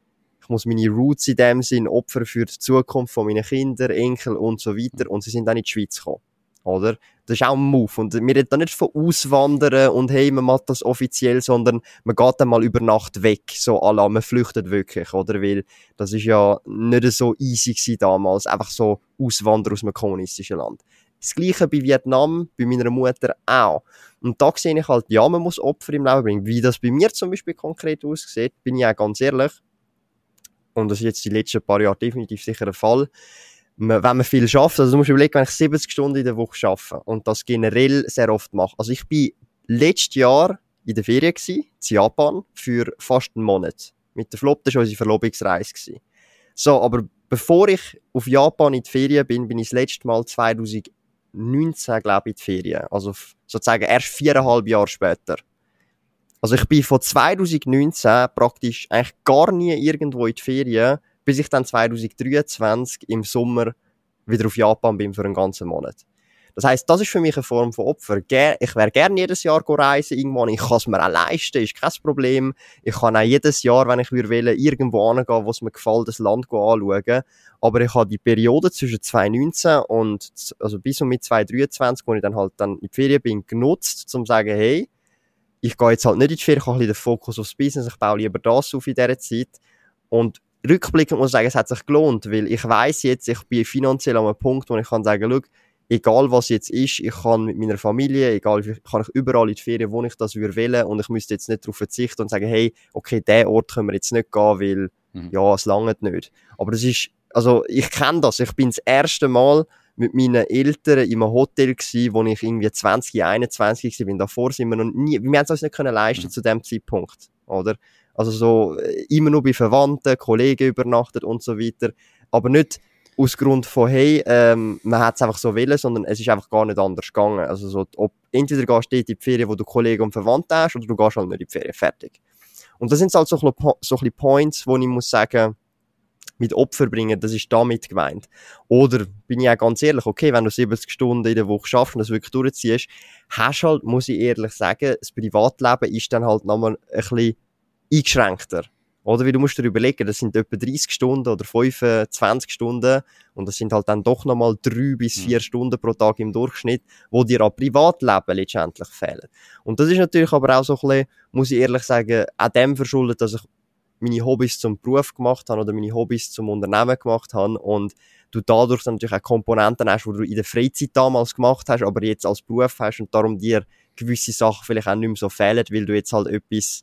ich muss meine Roots in dem Sinn opfern für die Zukunft von meinen Kindern, Enkel und so weiter. Und sie sind dann in die Schweiz gekommen. Oder? Das ist auch ein Move. Und wir reden da nicht von Auswandern und hey, man macht das offiziell, sondern man geht dann mal über Nacht weg. So alla, man flüchtet wirklich, oder? Weil das ist ja nicht so easy damals. Einfach so Auswandern aus einem kommunistischen Land. Das Gleiche bei Vietnam, bei meiner Mutter auch. Und da sehe ich halt, ja, man muss Opfer im Leben bringen. Wie das bei mir zum Beispiel konkret aussieht, bin ich auch ganz ehrlich und das ist jetzt die letzten paar Jahre definitiv sicher der Fall, wenn man viel schafft, also du musst überlegen, wenn ich 70 Stunden in der Woche arbeite und das generell sehr oft mache. Also ich bin letztes Jahr in der Ferien gewesen, in Japan, für fast einen Monat. Mit der Flop, das war unsere Verlobungsreise. Gewesen. So, aber bevor ich auf Japan in die Ferien bin, bin ich das letzte Mal 2019, glaube ich, in die Ferien. Also sozusagen erst viereinhalb Jahre später. Also ich bin von 2019 praktisch eigentlich gar nie irgendwo in die Ferien, bis ich dann 2023 im Sommer wieder auf Japan bin für einen ganzen Monat. Das heißt, das ist für mich eine Form von Opfer. Ich wäre gerne jedes Jahr reisen irgendwann. Ich kann es mir auch leisten, ist kein Problem. Ich kann auch jedes Jahr, wenn ich will, irgendwo hingehen, wo es mir gefällt, das Land anschauen. Aber ich habe die Periode zwischen 2019 und, also bis und mit 2023, wo ich dann halt dann in die Ferien bin, genutzt, um zu sagen, hey, ich gehe jetzt halt nicht in die Ferien, ich habe den Fokus aufs Business, ich baue lieber das auf in dieser Zeit. Und rückblickend muss ich sagen, es hat sich gelohnt, weil ich weiß jetzt, ich bin finanziell an einem Punkt, wo ich kann sagen, schau, egal was jetzt ist, ich kann mit meiner Familie, egal, kann ich überall in die Ferien, wo ich das würde wählen und ich müsste jetzt nicht darauf verzichten und sagen, hey, okay, der Ort können wir jetzt nicht gehen, weil, mhm. ja, es langt nicht. Aber das ist, also, ich kenne das, ich bin das erste Mal mit meinen Eltern in einem Hotel gsi, wo ich irgendwie 20, 21 war. Davor sind wir noch nie, wir haben es uns nicht können leisten mhm. zu dem Zeitpunkt, oder? Also so, äh, immer nur bei Verwandten, Kollegen übernachtet und so weiter. Aber nicht aus Grund von, hey, ähm, man hat es einfach so wollen, sondern es ist einfach gar nicht anders gegangen. Also so, ob, entweder gehst du in die Ferien, wo du Kollegen und Verwandte hast, oder du gehst halt nicht in die Ferien, fertig. Und das sind halt so, so ein Points, wo ich muss sagen, mit Opfer bringen, das ist damit gemeint. Oder bin ich auch ganz ehrlich, okay, wenn du 70 Stunden in der Woche schaffst und das wirklich durchziehst, hast halt, muss ich ehrlich sagen, das Privatleben ist dann halt nochmal ein bisschen eingeschränkter. Oder wie du musst dir überlegen, das sind etwa 30 Stunden oder 25 Stunden und das sind halt dann doch nochmal drei bis vier mhm. Stunden pro Tag im Durchschnitt, wo dir an Privatleben letztendlich fehlen. Und das ist natürlich aber auch so ein bisschen, muss ich ehrlich sagen, auch dem verschuldet, dass ich meine Hobbys zum Beruf gemacht habe oder meine Hobbys zum Unternehmen gemacht habe und du dadurch dann natürlich auch Komponenten hast, die du in der Freizeit damals gemacht hast, aber jetzt als Beruf hast und darum dir gewisse Sachen vielleicht auch nicht mehr so fehlen, weil du jetzt halt etwas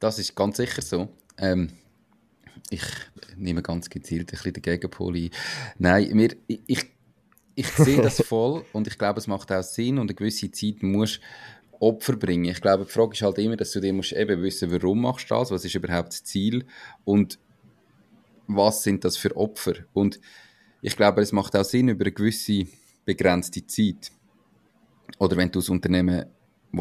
Das ist ganz sicher so. Ähm, ich nehme ganz gezielt ein bisschen den Gegenpol ein. Nein, mir, ich, ich, ich sehe das voll und ich glaube, es macht auch Sinn und eine gewisse Zeit musst Opfer bringen. Ich glaube, die Frage ist halt immer, dass du dir musst eben wissen, warum machst du das, was ist überhaupt das Ziel und was sind das für Opfer? Und ich glaube, es macht auch Sinn über eine gewisse begrenzte Zeit. Oder wenn du das Unternehmen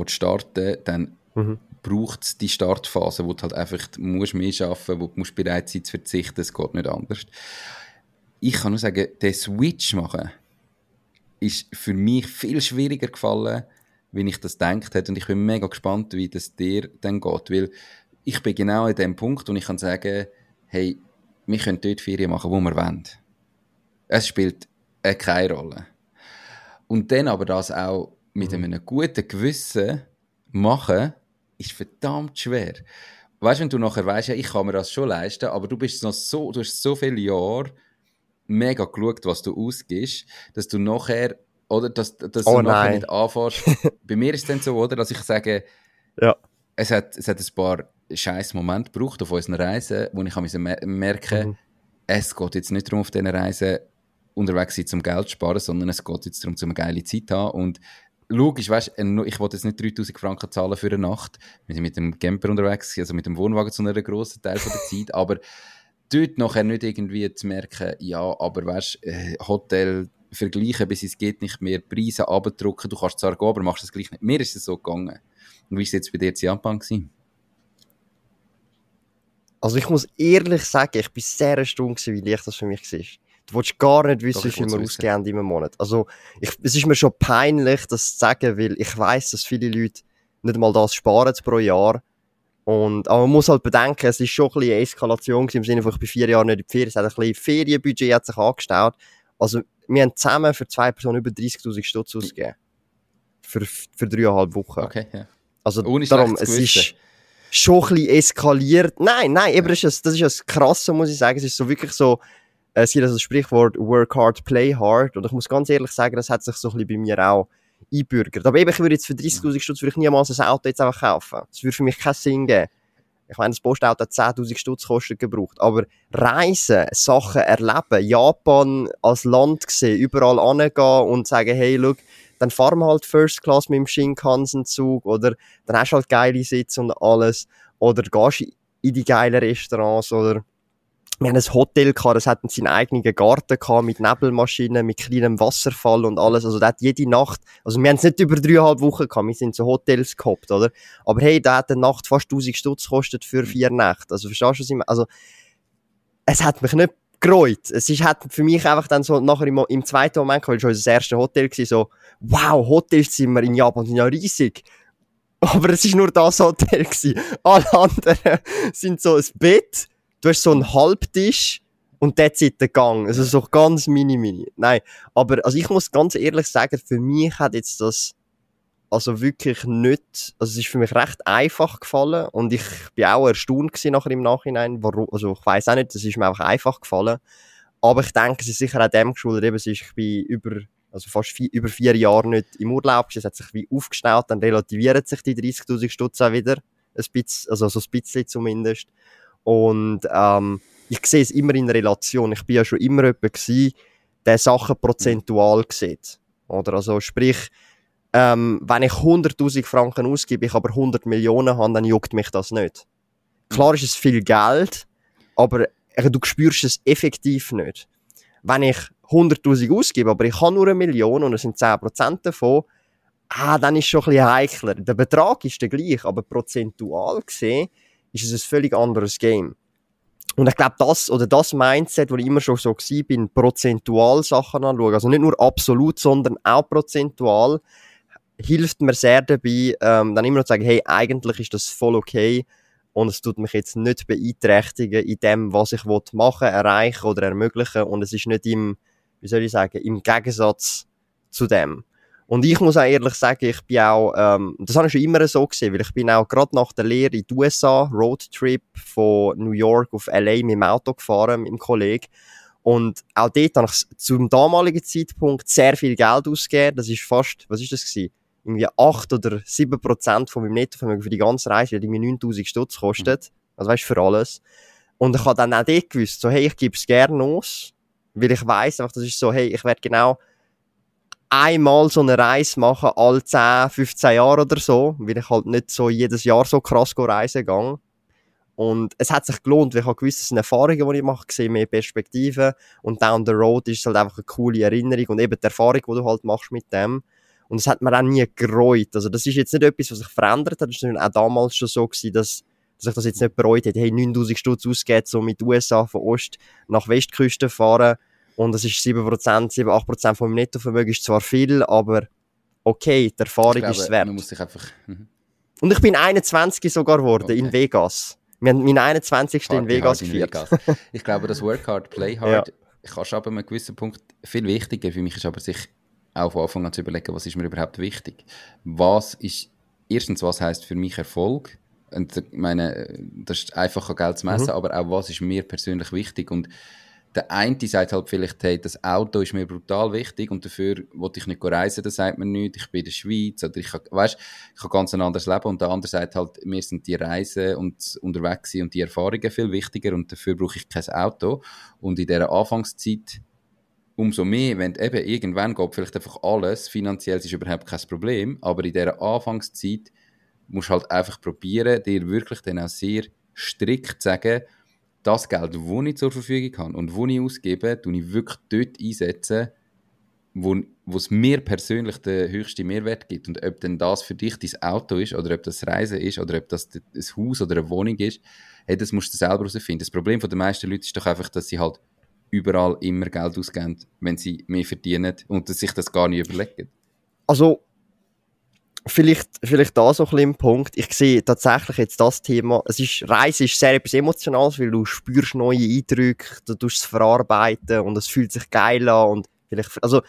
starten dann mhm. Braucht es die Startphase, wo du halt einfach musst mehr arbeiten, wo du musst bereit sein zu verzichten, es geht nicht anders. Ich kann nur sagen, den Switch machen ist für mich viel schwieriger gefallen, wie ich das gedacht hätte. Und ich bin mega gespannt, wie das dir dann geht. Weil ich bin genau an dem Punkt, wo ich kann sagen, hey, wir können dort Ferien machen, wo wir wollen. Es spielt äh, keine Rolle. Und dann aber das auch mit mhm. einem guten Gewissen machen, ist verdammt schwer. Weißt du, wenn du nachher weißt, ja, ich kann mir das schon leisten, aber du bist noch so, du hast so viele Jahre mega geschaut, was du ausgibst, dass du nachher, oder, dass, dass oh, du nachher nicht anfängst. Bei mir ist es dann so, oder, dass ich sage, ja. es hat, es hat ein paar scheiß Momente gebraucht auf unseren Reisen, wo ich merken mhm. es geht jetzt nicht darum, auf diesen Reisen unterwegs sein, zum Geld zu sparen, sondern es geht jetzt darum, zum eine geile Zeit zu haben und logisch, weißt, ich wollte jetzt nicht 3000 Franken zahlen für eine Nacht. Wir sind mit dem Camper unterwegs, also mit dem Wohnwagen zu einem grossen Teil von der Zeit, aber dort nachher nicht irgendwie zu merken, ja, aber weißt, äh, Hotel vergleichen, bis es geht nicht mehr, Preise abdrucken, du kannst zwar gehen, aber machst das gleich nicht. Mir ist es so gegangen. Und wie ist es jetzt bei dir in Japan gewesen? Also ich muss ehrlich sagen, ich bin sehr erstaunt wie leicht das für mich war. Du willst gar nicht wissen, wie viel wir ausgeben im Monat. Also, ich, es ist mir schon peinlich, das zu sagen, weil ich weiß, dass viele Leute nicht mal das sparen pro Jahr. Und, aber man muss halt bedenken, es ist schon ein bisschen Eskalation gewesen, im Sinne von, ich bin vier Jahre nicht in die Ferien. Es hat ein bisschen Ferienbudget hat sich angestellt. Also, wir haben zusammen für zwei Personen über 30.000 Stutz ausgegeben. Für, für dreieinhalb Wochen. Okay, ja. Also, Ohne darum, es ist schon ein bisschen eskaliert. Nein, nein, eben, das ist, das ist das Krasse, muss ich sagen. Es ist so wirklich so, es gibt also das Sprichwort work hard, play hard. Und ich muss ganz ehrlich sagen, das hat sich so ein bisschen bei mir auch einbürgert. Aber eben, ich würde jetzt für 30.000 Stutz würde ich niemals ein Auto jetzt einfach kaufen. Das würde für mich keinen Sinn geben. Ich meine, das Postauto hat 10.000 Stutz kostet gebraucht. Aber Reisen, Sachen erleben, Japan als Land sehen, überall angehen und sagen, hey, look, dann fahren wir halt First Class mit dem Shinkansen-Zug oder dann hast du halt geile Sitze und alles. Oder gehst in die geilen Restaurants oder wir haben ein Hotel gehabt, das hat seinen eigenen Garten gehabt, mit Nebelmaschinen, mit kleinem Wasserfall und alles. Also, der hat jede Nacht, also wir haben es nicht über dreieinhalb Wochen gehabt, wir sind so Hotels gehabt, oder? Aber hey, der hat eine Nacht fast 1000 Stutz gekostet für vier Nächte. Also, verstehst du, was ich meine? Also, es hat mich nicht gereut. Es ist, hat für mich einfach dann so nachher im, im zweiten Moment, weil es schon unser erstes Hotel war, so, wow, Hotelzimmer in Japan sind ja riesig. Aber es ist nur das Hotel gewesen. Alle anderen sind so ein Bett, du hast so einen Halbtisch und that's it, der Gang. Also so ganz mini, mini. Nein, aber also ich muss ganz ehrlich sagen, für mich hat jetzt das also wirklich nicht, also es ist für mich recht einfach gefallen und ich bin auch erstaunt gewesen nachher im Nachhinein, warum, also ich weiß auch nicht, es ist mir einfach einfach gefallen, aber ich denke, es ist sicher auch dem geschuldet, eben, es ist, ich bin über, also fast vier, über vier Jahre nicht im Urlaub, es hat sich wie aufgestellt, dann relativieren sich die 30'000 Stutz auch wieder, ein bisschen, also so ein bisschen zumindest und ähm, ich sehe es immer in Relation. Ich bin ja schon immer jemand gewesen, der Sachen prozentual sieht. Oder also sprich, ähm, wenn ich 100.000 Franken ausgebe, ich aber 100 Millionen habe, dann juckt mich das nicht. Klar ist es viel Geld, aber du spürst es effektiv nicht. Wenn ich 100.000 ausgebe, aber ich habe nur eine Million und es sind 10% davon, ah, dann ist es schon ein bisschen heikler. Der Betrag ist der gleich, aber prozentual gesehen ist es ein völlig anderes Game. Und ich glaube, das, oder das Mindset, wo ich immer schon so war, bin, prozentual Sachen anschauen, also nicht nur absolut, sondern auch prozentual, hilft mir sehr dabei, ähm, dann immer noch zu sagen, hey, eigentlich ist das voll okay und es tut mich jetzt nicht beeinträchtigen in dem, was ich machen erreichen oder ermöglichen und es ist nicht im, wie soll ich sagen, im Gegensatz zu dem. Und ich muss auch ehrlich sagen, ich bin auch, ähm, das habe ich schon immer so gesehen, weil ich bin auch gerade nach der Lehre in die USA, Roadtrip von New York auf LA mit dem Auto gefahren, mit dem Kollegen. Und auch dort habe ich zum damaligen Zeitpunkt sehr viel Geld ausgegeben. Das ist fast, was ist das gewesen? Irgendwie 8 oder 7 Prozent von meinem Nettovermögen für die ganze Reise, die irgendwie 9000 Stutz kostet. Also weißt, für alles. Und ich habe dann auch dort gewusst, so, hey, ich gebe es gerne aus, weil ich weiss einfach, das ist so, hey, ich werde genau einmal so eine Reise machen, alle 10, 15 Jahre oder so, weil ich halt nicht so jedes Jahr so krass reisen gehe. Und es hat sich gelohnt, weil ich habe gewisse Erfahrungen, die ich mache, sehe mehr Perspektiven. Und down the road ist es halt einfach eine coole Erinnerung und eben die Erfahrung, die du halt machst mit dem. Und es hat mir auch nie gereut. Also das ist jetzt nicht etwas, was sich verändert hat. Das war auch damals schon so gewesen, dass, dass ich das jetzt nicht bereut hätte. Hey, 9000 Stutz ausgegeben, so mit USA von Ost nach Westküste fahren. Und das ist 7%, 7, 8% von meinem Nettovermögen ist zwar viel, aber okay, die Erfahrung glaube, ist es wert. Man muss sich einfach, mhm. Und ich bin 21 sogar geworden okay. in Vegas. Wir haben meinen 21. Party in Vegas gefeiert. Ich glaube, das Work hard, play hard ja. kannst aber an einem gewissen Punkt viel wichtiger. Für mich ist aber sich auch von Anfang an zu überlegen, was ist mir überhaupt wichtig. Was ist, erstens, was heißt für mich Erfolg? Und ich meine, das ist einfach Geld zu messen, mhm. aber auch was ist mir persönlich wichtig? Und der eine sagt halt vielleicht, hey, das Auto ist mir brutal wichtig und dafür wollte ich nicht reisen, das sagt man nicht, ich bin in der Schweiz oder ich weißt, ich habe ganz ein anderes Leben. Und der andere sagt halt, mir sind die Reisen und unterwegs und die Erfahrungen viel wichtiger und dafür brauche ich kein Auto. Und in dieser Anfangszeit umso mehr, wenn eben irgendwann geht vielleicht einfach alles, finanziell ist überhaupt kein Problem, aber in dieser Anfangszeit musst du halt einfach probieren, dir wirklich dann auch sehr strikt zu sagen, das Geld, das ich zur Verfügung habe und das ich ausgebe, tue ich wirklich dort einsetzen, wo, wo es mir persönlich den höchsten Mehrwert gibt. Und ob denn das für dich dein Auto ist, oder ob das Reisen ist, oder ob das ein Haus oder eine Wohnung ist, hey, das musst du selber herausfinden. Das Problem der meisten Leute ist doch einfach, dass sie halt überall immer Geld ausgeben, wenn sie mehr verdienen und sich das gar nicht überlegen. Also, vielleicht, vielleicht da so ein bisschen Punkt. Ich sehe tatsächlich jetzt das Thema. Es ist, Reise ist sehr etwas Emotionales, weil du spürst neue Eindrücke, du tust es verarbeiten und es fühlt sich geil an und vielleicht, also,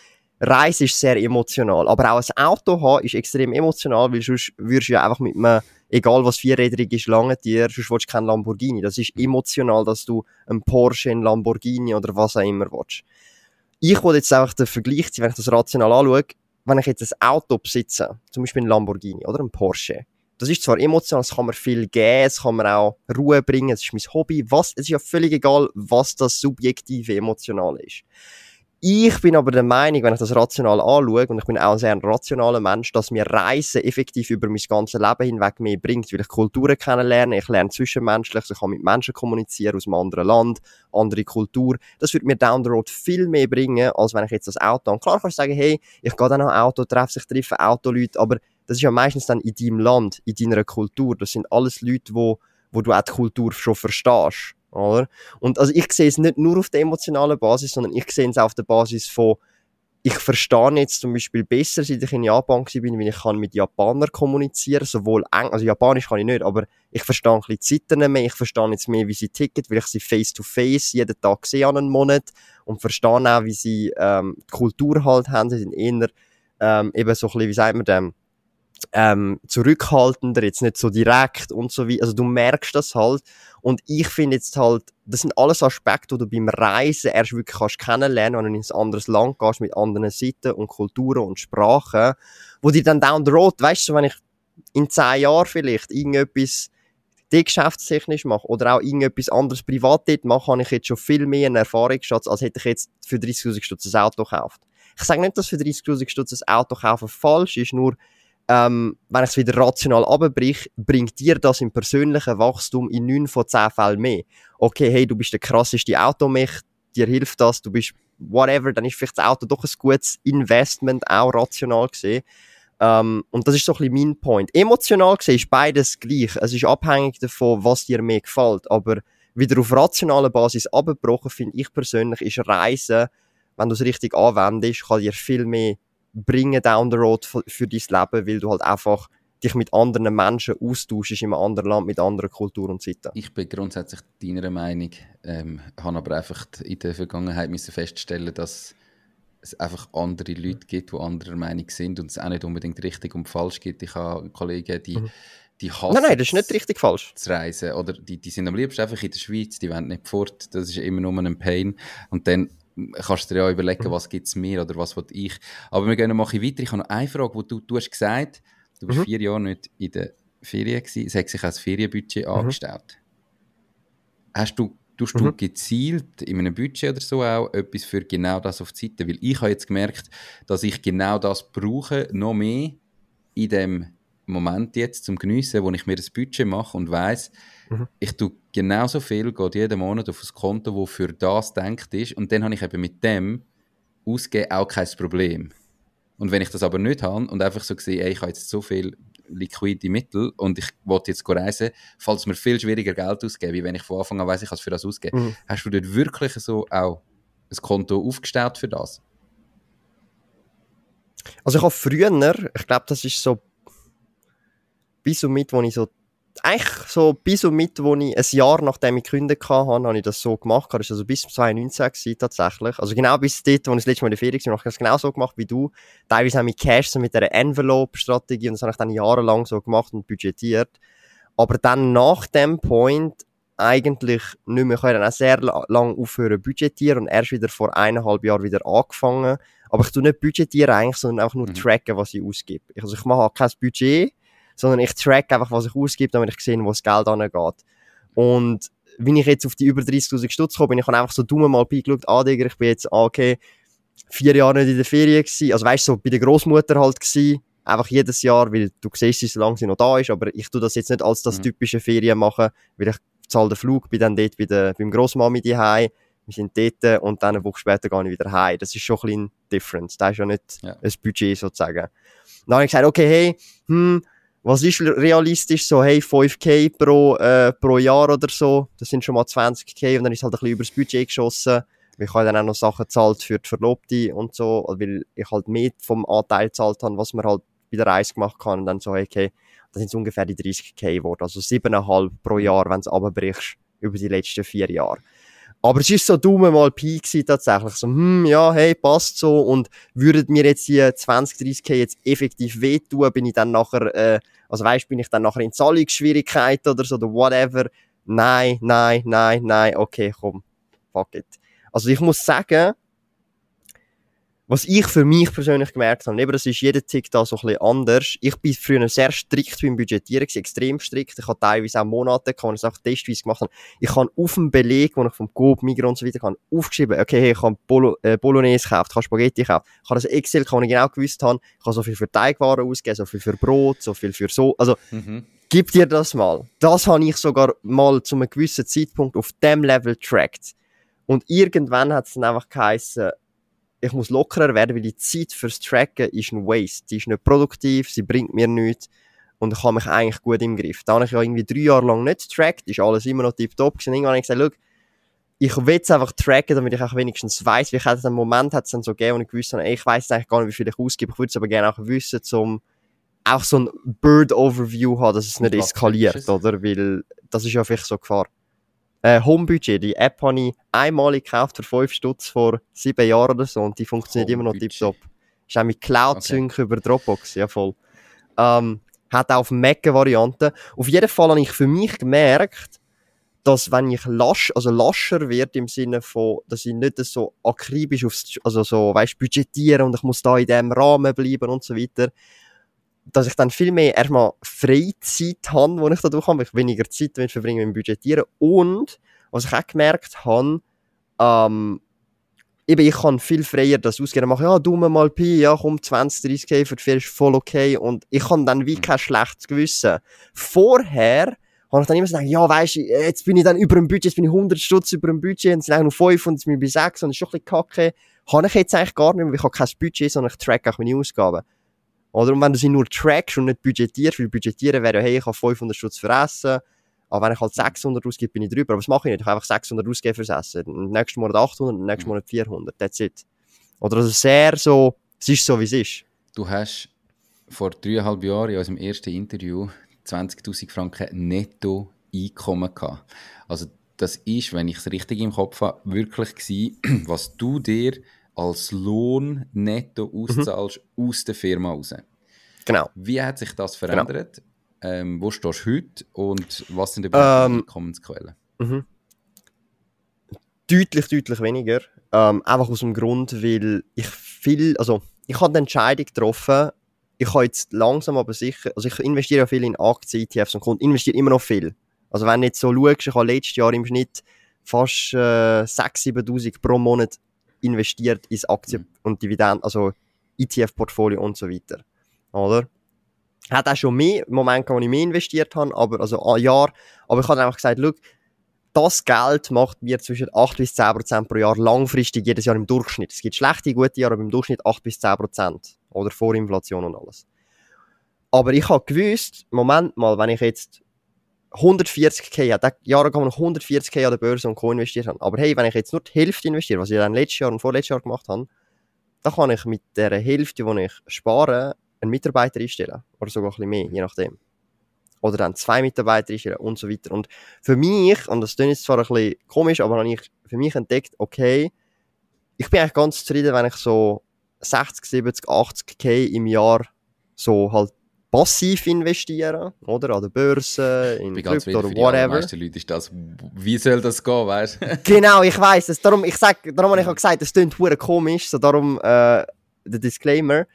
Reise ist sehr emotional. Aber auch ein Auto haben ist extrem emotional, weil sonst würdest du ja einfach mit einem, egal was vierrädrig ist, lange dir, sonst willst du kein Lamborghini. Das ist emotional, dass du ein Porsche, ein Lamborghini oder was auch immer willst. Ich wollte jetzt einfach den Vergleich ziehen, wenn ich das rational anschaue wenn ich jetzt ein Auto besitze, zum Beispiel ein Lamborghini oder ein Porsche, das ist zwar emotional, es kann mir viel geben, es kann mir auch Ruhe bringen, es ist mein Hobby, was, es ist ja völlig egal, was das subjektive emotional ist. Ich bin aber der Meinung, wenn ich das rational anschaue, und ich bin auch ein sehr rationaler Mensch, dass mir Reisen effektiv über mein ganzes Leben hinweg mehr bringt, weil ich Kulturen kennenlerne, ich lerne zwischenmenschlich, ich kann mit Menschen kommunizieren aus einem anderen Land, andere Kultur. Das wird mir down the road viel mehr bringen, als wenn ich jetzt das Auto habe. Klar kannst du sagen, hey, ich gehe dann auch Auto, treffe sich, treffe Autoleute, aber das ist ja meistens dann in deinem Land, in deiner Kultur. Das sind alles Leute, wo, wo du auch die Kultur schon verstehst. Oder? Und also ich sehe es nicht nur auf der emotionalen Basis, sondern ich sehe es auch auf der Basis von, ich verstehe jetzt zum Beispiel besser, seit ich in Japan bin, wie ich kann mit Japanern kommunizieren, sowohl Eng also Japanisch kann ich nicht, aber ich verstehe ein bisschen die Zeiten mehr, ich verstehe jetzt mehr, wie sie ticken, weil ich sie face to face jeden Tag sehe an einem Monat und verstehe auch, wie sie ähm, die Kultur halt haben, sie sind eher ähm, eben so ein bisschen, wie sagt man dem, ähm, zurückhaltender, jetzt nicht so direkt und so wie, also du merkst das halt. Und ich finde jetzt halt, das sind alles Aspekte, die du beim Reisen erst wirklich kannst kennenlernen, wenn du in ein anderes Land gehst mit anderen Seiten und Kulturen und Sprachen, wo dir dann down the road, weißt du, wenn ich in zehn Jahren vielleicht irgendetwas die geschäftstechnisch mache oder auch irgendetwas anderes privat dort mache, habe ich jetzt schon viel mehr einen Erfahrungsschatz, als hätte ich jetzt für 30'000 Stutz ein Auto gekauft. Ich sage nicht, dass für 30'000 Stutz ein Auto kaufen falsch ist, nur ähm, wenn ich es wieder rational abbrich, bringt dir das im persönlichen Wachstum in 9 von 10 Fällen mehr. Okay, hey, du bist der krasseste Automech, dir hilft das, du bist whatever, dann ist vielleicht das Auto doch ein gutes Investment, auch rational gesehen. Ähm, und das ist so ein bisschen mein Point. Emotional gesehen ist beides gleich. Es ist abhängig davon, was dir mehr gefällt. Aber wieder auf rationaler Basis abgebrochen, finde ich persönlich, ist Reisen, wenn du es richtig anwendest, kann dir viel mehr bringen down the road für, dein Leben, weil du halt einfach dich mit anderen Menschen austauschst in einem anderen Land mit anderen Kultur und Zeiten. Ich bin grundsätzlich deiner Meinung, ähm, habe aber einfach in der Vergangenheit müssen feststellen, dass es einfach andere Leute gibt, die anderer Meinung sind und es auch nicht unbedingt richtig und falsch gibt. Ich habe Kollegen, die, mhm. die hassen Nein, nein, das ist nicht richtig falsch. Zu reisen oder die, die sind am liebsten einfach in der Schweiz, die wollen nicht fort, das ist immer nur ein Pain und dann kannst du dir ja überlegen, mhm. was gibt es mir oder was will ich. Aber wir gehen noch ein weiter. Ich habe noch eine Frage, wo du, du hast gesagt, du bist mhm. vier Jahre nicht in der Ferien gewesen, es hat sich als Ferienbudget mhm. angestellt. Hast du, tust du mhm. gezielt in einem Budget oder so auch etwas für genau das auf die Seite? Weil ich habe jetzt gemerkt, dass ich genau das brauche, noch mehr in dem Moment jetzt zum Geniessen, wo ich mir das Budget mache und weiss, mhm. ich tue genauso viel, geht jeden Monat auf ein Konto, wo für das denkt ist. Und dann habe ich eben mit dem ausgeben auch kein Problem. Und wenn ich das aber nicht habe und einfach so sehe, ey, ich habe jetzt so viel liquide Mittel und ich wollte jetzt reisen, fällt es mir viel schwieriger Geld ausgeben, wie wenn ich von Anfang an weiss, ich kann es für das ausgeben. Mhm. Hast du dort wirklich so auch ein Konto aufgestellt für das? Also ich habe früher, ich glaube, das ist so bis und mit, wo ich so eigentlich so bis und mit, wo ich ein Jahr nachdem ich gekündigt habe, habe ich das so gemacht. Das war also bis 2019 tatsächlich. Also genau bis dort, wo ich das letzte Mal in der Ferien war, habe ich das genau so gemacht wie du. Teilweise habe ich Cash so mit einer Envelope-Strategie und das habe ich dann jahrelang so gemacht und budgetiert. Aber dann nach dem Point eigentlich nicht mehr. Ich habe dann auch sehr lange aufhören budgetieren und erst wieder vor eineinhalb Jahren wieder angefangen. Aber ich tue nicht budgetieren eigentlich, sondern einfach nur mhm. tracken, was ich ausgebe. Also ich mache kein Budget, sondern ich track einfach, was ich ausgebe, damit ich sehe, wo das Geld angeht. Und wenn ich jetzt auf die über 30.000 Stutz komme, bin ich einfach so dumm mal beigeschaut, ah, Digga, ich bin jetzt, ah, okay, vier Jahre nicht in der Ferien gewesen, also weißt du, so bei der Großmutter halt gewesen, einfach jedes Jahr, weil du siehst, wie lange sie noch da ist, aber ich tue das jetzt nicht als das mhm. typische Ferien machen, weil ich zahle den Flug, bin dann dort bei der, beim Grossmami daheim, wir sind dort und dann eine Woche später gehe ich wieder heim. Das ist schon ein bisschen different. Das ist ja nicht ja. ein Budget sozusagen. Dann habe ich gesagt, okay, hey, hm, was ist realistisch? So, hey, 5k pro, äh, pro Jahr oder so. Das sind schon mal 20k und dann ist halt ein bisschen übers Budget geschossen. Ich habe dann auch noch Sachen gezahlt für die Verlobte und so, weil ich halt mehr vom Anteil gezahlt habe, was man halt bei der Reise gemacht kann. Und dann so, okay, das sind ungefähr die 30k geworden. Also 7,5 pro Jahr, wenn du es abbrichst, über die letzten vier Jahre. Aber es ist so dumm mal Pi gewesen, tatsächlich. So, hm, ja, hey, passt so. Und würden mir jetzt die 20, 30k jetzt effektiv wehtun, bin ich dann nachher, äh, also weißt, bin ich dann nachher in Zahlungsschwierigkeiten oder so, oder whatever. Nein, nein, nein, nein, okay, komm, fuck it. Also ich muss sagen, was ich für mich persönlich gemerkt habe, eben, das ist jeder Tick da so ein bisschen anders. Ich bin früher sehr strikt beim Budgetieren, extrem strikt. Ich habe teilweise auch Monate, wo ich auch testweise gemacht habe. Ich habe auf dem Beleg, wo ich vom Coop, Migros und so weiter kann, aufgeschrieben, okay, hey, ich habe Bolo äh, Bolognese gekauft, ich habe Spaghetti gekauft. Ich habe das Excel, wo ich genau gewusst habe, ich habe so viel für Teigwaren ausgegeben, so viel für Brot, so viel für so, also, mhm. gib dir das mal. Das habe ich sogar mal zu einem gewissen Zeitpunkt auf dem Level tracked. Und irgendwann hat es dann einfach geheißen, ich muss lockerer werden, weil die Zeit fürs Tracken ist ein Waste. Die ist nicht produktiv, sie bringt mir nichts und ich habe mich eigentlich gut im Griff. Da habe ich ja irgendwie drei Jahre lang nicht getrackt, ist alles immer noch tiptop gewesen. Irgendwann habe ich gesagt, ich will jetzt einfach tracken, damit ich auch wenigstens weiss, wie ich einen Moment hat es dann so gegeben, und ich gewusst habe, ich weiss eigentlich gar nicht, wie viel ich ausgebe. Ich würde es aber gerne auch wissen, um auch so ein Bird-Overview haben, dass es nicht eskaliert, oder? Weil das ist ja vielleicht so Gefahr. Äh, Homebudget, die App habe ich einmalig gekauft für 5 Stutz vor 7 Jahren oder so und die funktioniert immer noch tiptop. Ist auch mit Cloud-Sync okay. über Dropbox, ja voll. Ähm, hat auch auf Mac eine Variante. Auf jeden Fall habe ich für mich gemerkt, dass wenn ich lasch, also lascher wird im Sinne von, dass ich nicht so akribisch aufs, also so, weißt, budgetieren und ich muss da in dem Rahmen bleiben und so weiter, dass ich dann viel mehr erstmal Freizeit habe, wo ich da durch habe, weil ich weniger Zeit verbringe mit dem Budgetieren. Und, was ich auch gemerkt habe, ähm, eben, ich kann viel freier das ausgeben. Machen, ja, du mal Pi, ja, komm, 20, 30k für die ist voll okay. Und ich kann dann wie kein schlechtes Gewissen. Vorher, habe ich dann immer so gedacht, ja, weisst du, jetzt bin ich dann über dem Budget, jetzt bin ich 100 Stutz über dem Budget, und es sind eigentlich nur 5 und jetzt bin ich bei 6 und das ist schon ein bisschen kacke. Habe ich jetzt eigentlich gar nicht mehr, weil ich habe kein Budget, sondern ich track auch meine Ausgaben. Oder und wenn du sie nur trackst und nicht budgetierst, weil budgetieren wäre ja, hey, ich habe 500 Stutz für Essen, aber wenn ich halt 600 ausgebe, bin ich drüber. Aber das mache ich nicht. Ich habe einfach 600 ausgeben fürs Essen. Im nächsten Monat 800, im nächsten mhm. Monat 400. That's it. Oder also sehr so, es ist so, wie es ist. Du hast vor dreieinhalb Jahren in unserem ersten Interview 20.000 Franken netto Einkommen gehabt. Also das ist, wenn ich es richtig im Kopf habe, wirklich gewesen, was du dir als Lohn netto mhm. auszahlst mhm. aus der Firma raus. Genau. Wie hat sich das genau. verändert? Genau. Ähm, wo stehst du heute und was sind überhaupt ähm, die Einkommensquellen? Mhm. Deutlich, deutlich weniger. Ähm, einfach aus dem Grund, weil ich viel, also ich habe die Entscheidung getroffen, ich habe jetzt langsam aber sicher, also ich investiere ja viel in Aktien, ETFs und Kunden, investiere immer noch viel. Also wenn du jetzt so schaust, ich habe letztes Jahr im Schnitt fast äh, 6.000, 7.000 pro Monat investiert ins Aktien- mhm. und Dividenden, also ETF-Portfolio und so weiter. Oder? Hat auch schon mehr Momente, wo ich mehr investiert habe, aber, also ein Jahr. Aber ich habe einfach gesagt, schau, das Geld macht mir zwischen 8 bis 10 Prozent pro Jahr langfristig jedes Jahr im Durchschnitt. Es gibt schlechte, gute Jahre, aber im Durchschnitt 8 bis 10 Prozent. Oder vor Inflation und alles. Aber ich habe gewusst, Moment mal, wenn ich jetzt 140k, hat Jahre man 140k an der Börse und Co. investiert haben. Aber hey, wenn ich jetzt nur die Hälfte investiere, was ich dann letztes Jahr und vorletztes Jahr gemacht habe, dann kann ich mit der Hälfte, die ich spare, einen Mitarbeiter einstellen. Oder sogar ein bisschen mehr, je nachdem. Oder dann zwei Mitarbeiter einstellen und so weiter. Und für mich, und das klingt jetzt zwar ein bisschen komisch, aber habe ich für mich entdeckt, okay, ich bin eigentlich ganz zufrieden, wenn ich so 60, 70, 80k im Jahr so halt passiv investieren, oder? An der Börse, in Krypto oder whatever. Die Leute ist das, wie soll das gehen, weißt Genau, ich weiß es. Darum, ich sag, darum habe ich auch gesagt, es klingt hure komisch, so darum, äh, der Disclaimer.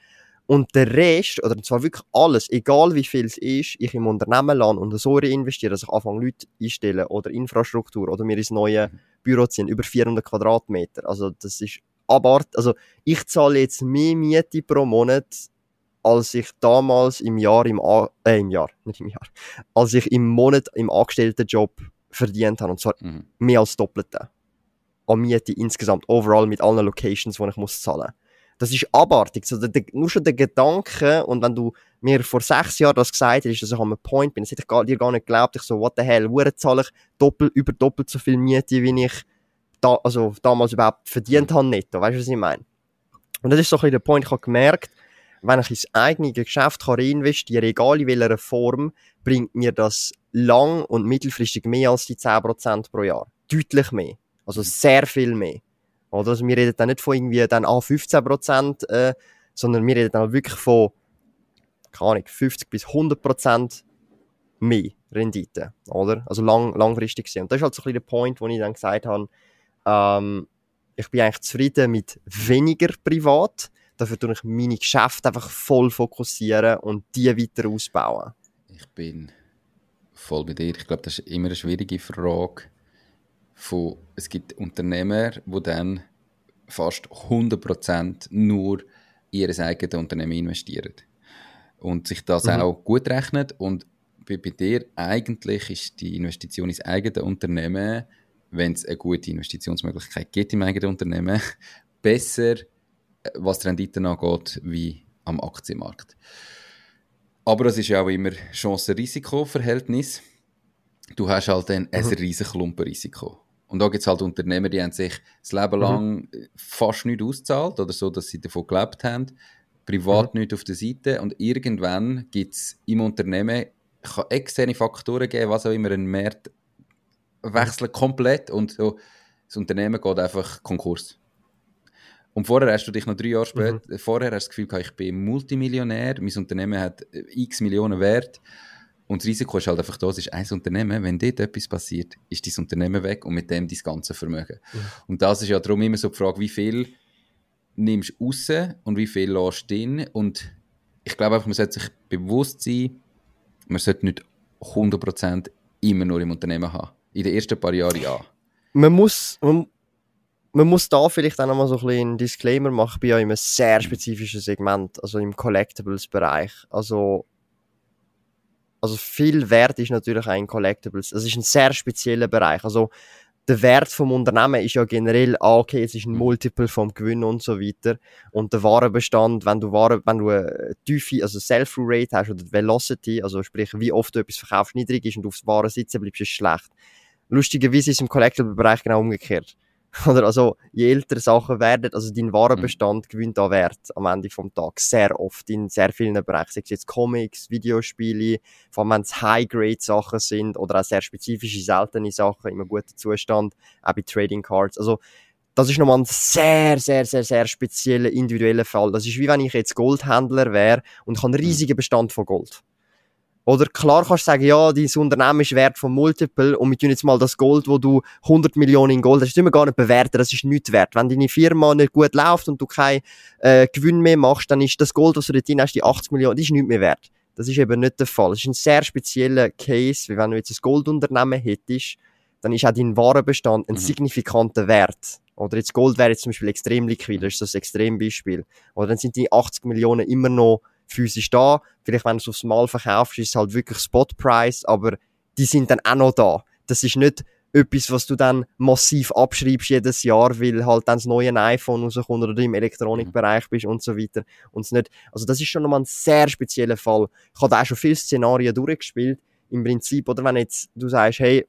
Und der Rest, oder zwar wirklich alles, egal wie viel es ist, ich im Unternehmen lande und so investiere, dass ich anfange Leute einstellen oder Infrastruktur oder mir ins neue Büro ziehen, über 400 Quadratmeter. Also, das ist abart. Also, ich zahle jetzt mehr Miete pro Monat als ich damals im Jahr, im, A äh, im Jahr, nicht im Jahr, als ich im Monat im Angestelltenjob verdient habe. Und zwar mhm. mehr als Doppelte. An Miete insgesamt, overall mit allen Locations, die ich muss zahlen. Das ist abartig. So, der, der, nur schon der Gedanke, und wenn du mir vor sechs Jahren das gesagt hättest, dass ich am Point bin, das hätte ich dir gar nicht geglaubt. Ich so, what the hell, wo zahle ich doppelt, über doppelt so viel Miete, wie ich da, also damals überhaupt verdient habe netto. Weißt du, was ich meine? Und das ist so ein bisschen der Point, ich habe gemerkt, wenn ich ins eigene Geschäft kann reinvestieren egal in welcher Form, bringt mir das lang- und mittelfristig mehr als die 10% pro Jahr. Deutlich mehr. Also mhm. sehr viel mehr. Oder? Also wir reden dann nicht von irgendwie dann ah, 15%, äh, sondern wir reden dann wirklich von, keine Ahnung, 50 bis 100% mehr Rendite. Oder? Also lang, langfristig gesehen. Und das ist halt so ein bisschen der Point, wo ich dann gesagt habe, ähm, ich bin eigentlich zufrieden mit weniger privat, Dafür tue ich meine Geschäfte einfach voll fokussieren und die weiter ausbauen. Ich bin voll bei dir. Ich glaube, das ist immer eine schwierige Frage. Von, es gibt Unternehmer, die dann fast 100% nur in ihr eigenes Unternehmen investieren. Und sich das mhm. auch gut rechnet. Und bei, bei dir eigentlich ist die Investition ins eigene Unternehmen, wenn es eine gute Investitionsmöglichkeit gibt im eigenen Unternehmen, besser was die Renditen angeht, wie am Aktienmarkt. Aber es ist ja auch immer Chance-Risiko-Verhältnis. Du hast halt dann ein mhm. riesiges Klumpenrisiko. Und da gibt es halt Unternehmer, die haben sich das Leben mhm. lang mhm. fast nicht ausgezahlt oder so, dass sie davon gelebt haben, privat mhm. nicht auf der Seite und irgendwann gibt es im Unternehmen kann externe Faktoren geben, was auch immer, ein Markt wechselt komplett und so, das Unternehmen geht einfach Konkurs. Und vorher hast du dich noch drei Jahre später, mhm. vorher hast du das Gefühl gehabt, ich bin Multimillionär, mein Unternehmen hat x Millionen Wert. Und das Risiko ist halt einfach da, es ist ein Unternehmen, wenn dort etwas passiert, ist dein Unternehmen weg und mit dem dein ganze Vermögen. Mhm. Und das ist ja darum immer so die Frage, wie viel nimmst du raus und wie viel lässt du drin. Und ich glaube einfach, man sollte sich bewusst sein, man sollte nicht 100% immer nur im Unternehmen haben. In den ersten paar Jahren ja. Man muss, man, man muss da vielleicht auch nochmal so ein bisschen einen Disclaimer machen. Bin ja in einem sehr spezifischen Segment, also im Collectibles-Bereich. Also, also viel Wert ist natürlich auch in Collectibles. Es ist ein sehr spezieller Bereich. Also, der Wert vom Unternehmen ist ja generell, ah, okay, es ist ein Multiple vom Gewinn und so weiter. Und der Warenbestand, wenn du Ware, wenn du eine tiefe, also Sell-Through-Rate hast oder Velocity, also sprich, wie oft du etwas verkaufst, niedrig ist und aufs Ware sitzen bleibst, ist schlecht. Lustigerweise ist es im Collectible-Bereich genau umgekehrt. Oder also, je älter Sachen werden, also dein Warenbestand mhm. gewinnt an Wert am Ende vom Tag. Sehr oft in sehr vielen Bereichen. Sei es jetzt Comics, Videospiele, vor allem wenn es High-Grade-Sachen sind oder auch sehr spezifische, seltene Sachen in einem guten Zustand, auch bei Trading Cards. Also, das ist nochmal ein sehr, sehr, sehr, sehr spezieller, individueller Fall. Das ist wie wenn ich jetzt Goldhändler wäre und ich habe einen mhm. riesigen Bestand von Gold. Oder klar kannst du sagen, ja, dein Unternehmen ist wert von Multiple und wir tun jetzt mal das Gold, wo du 100 Millionen in Gold hast, das ist immer gar nicht bewerten, das ist nichts wert. Wenn deine Firma nicht gut läuft und du keinen äh, Gewinn mehr machst, dann ist das Gold, was du dort drin hast, die 80 Millionen, das ist nichts mehr wert. Das ist eben nicht der Fall. Das ist ein sehr spezieller Case, wie wenn du jetzt ein Goldunternehmen hättest, dann ist auch dein Warenbestand ein mhm. signifikanter Wert. Oder jetzt Gold wäre jetzt zum Beispiel extrem liquid, das ist das Extrembeispiel. Oder dann sind die 80 Millionen immer noch physisch da. Vielleicht, wenn du es aufs Mal verkaufst, ist es halt wirklich Spot Price, aber die sind dann auch noch da. Das ist nicht etwas, was du dann massiv abschreibst jedes Jahr, weil halt dann das neue iPhone rauskommt oder du im Elektronikbereich bist und so weiter. Und nicht, also das ist schon nochmal ein sehr spezieller Fall. Ich habe auch schon viele Szenarien durchgespielt. Im Prinzip, oder wenn jetzt du sagst, hey,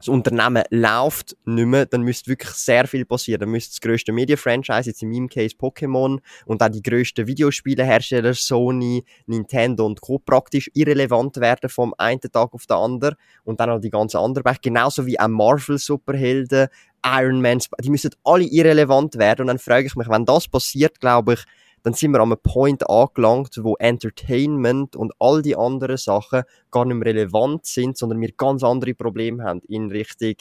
das Unternehmen läuft nicht mehr, dann müsste wirklich sehr viel passieren. Dann müsste das grösste Media-Franchise, jetzt in meinem Case Pokémon, und auch die grössten Videospielehersteller, Sony, Nintendo und Co. praktisch irrelevant werden vom einen Tag auf den anderen. Und dann auch die ganzen anderen Bereiche. Genauso wie auch Marvel-Superhelden, Iron Man, die müssen alle irrelevant werden. Und dann frage ich mich, wenn das passiert, glaube ich, dann sind wir an einem Point angelangt, wo Entertainment und all die anderen Sachen gar nicht mehr relevant sind, sondern wir ganz andere Probleme haben in Richtung,